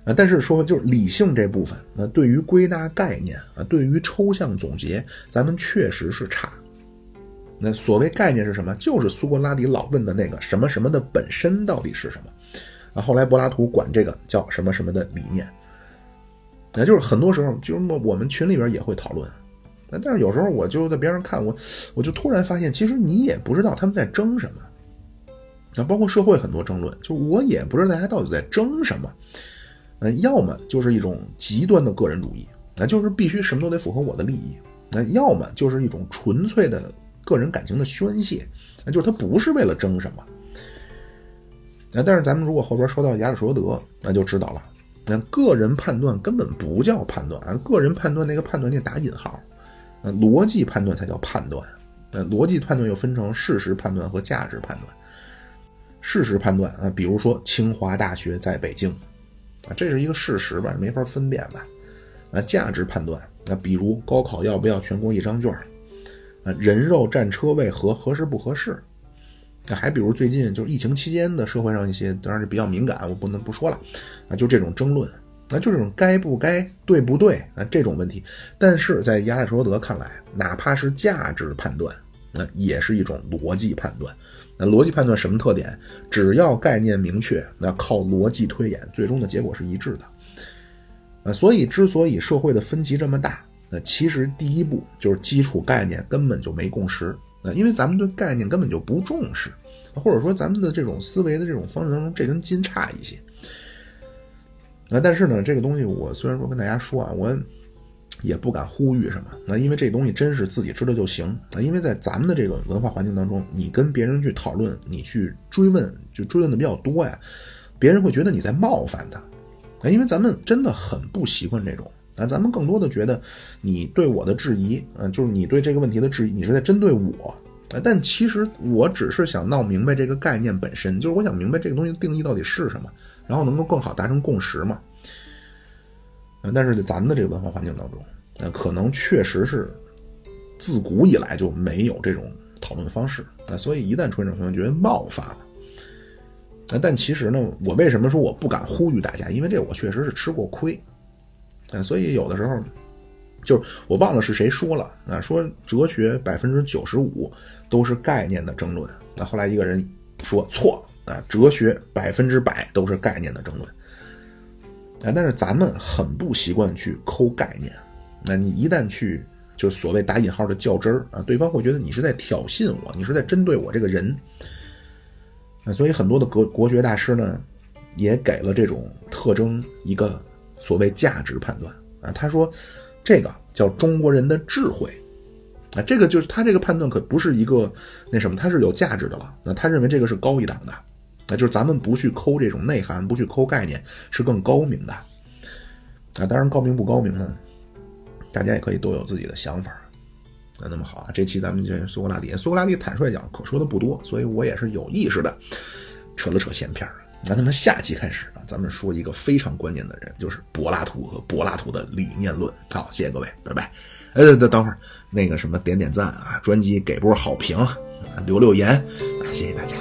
啊，但是说就是理性这部分，那对于归纳概念啊，对于抽象总结，咱们确实是差。那所谓概念是什么？就是苏格拉底老问的那个什么什么的本身到底是什么？啊，后来柏拉图管这个叫什么什么的理念。那就是很多时候，就是我们群里边也会讨论。那但是有时候我就在边上看我，我就突然发现，其实你也不知道他们在争什么。那包括社会很多争论，就我也不知道大家到底在争什么。嗯，要么就是一种极端的个人主义，那就是必须什么都得符合我的利益；那要么就是一种纯粹的个人感情的宣泄，那就是他不是为了争什么。那但是咱们如果后边说到亚里士多德，那就知道了，那个人判断根本不叫判断啊，个人判断那个判断那打引号。呃，逻辑判断才叫判断。呃，逻辑判断又分成事实判断和价值判断。事实判断啊，比如说清华大学在北京，啊，这是一个事实吧，没法分辨吧。啊，价值判断啊，比如高考要不要全国一张卷啊，人肉占车位合合适不合适？那还比如最近就是疫情期间的社会上一些，当然是比较敏感，我不能不说了啊，就这种争论，那就这种该不该、对不对啊这种问题。但是在亚里士多德看来，哪怕是价值判断，那也是一种逻辑判断。那逻辑判断什么特点？只要概念明确，那靠逻辑推演，最终的结果是一致的。啊，所以之所以社会的分歧这么大，那其实第一步就是基础概念根本就没共识。啊，因为咱们对概念根本就不重视，或者说咱们的这种思维的这种方式当中，这根筋差一些。啊，但是呢，这个东西我虽然说跟大家说啊，我也不敢呼吁什么。那因为这东西真是自己知道就行。啊，因为在咱们的这个文化环境当中，你跟别人去讨论，你去追问，就追问的比较多呀，别人会觉得你在冒犯他。啊，因为咱们真的很不习惯这种。啊，咱们更多的觉得，你对我的质疑，嗯，就是你对这个问题的质疑，你是在针对我，啊，但其实我只是想闹明白这个概念本身，就是我想明白这个东西的定义到底是什么，然后能够更好达成共识嘛。但是咱们的这个文化环境当中，呃，可能确实是自古以来就没有这种讨论方式，啊，所以一旦出现这种情况，觉得冒犯了。啊，但其实呢，我为什么说我不敢呼吁大家？因为这我确实是吃过亏。啊，所以有的时候，就是我忘了是谁说了啊，说哲学百分之九十五都是概念的争论。那后来一个人说错了啊，哲学百分之百都是概念的争论。啊，但是咱们很不习惯去抠概念。那你一旦去就所谓打引号的较真儿啊，对方会觉得你是在挑衅我，你是在针对我这个人。啊，所以很多的国国学大师呢，也给了这种特征一个。所谓价值判断啊，他说，这个叫中国人的智慧，啊，这个就是他这个判断可不是一个那什么，他是有价值的了。那他认为这个是高一档的，那就是咱们不去抠这种内涵，不去抠概念，是更高明的。啊，当然高明不高明呢，大家也可以都有自己的想法。那那么好啊，这期咱们就苏格拉底，苏格拉底坦率讲可说的不多，所以我也是有意识的扯了扯闲篇儿。那那么下期开始啊，咱们说一个非常关键的人，就是柏拉图和柏拉图的理念论。好，谢谢各位，拜拜。呃，等等会儿，那个什么点点赞啊，专辑给波好评，留留言啊，谢谢大家。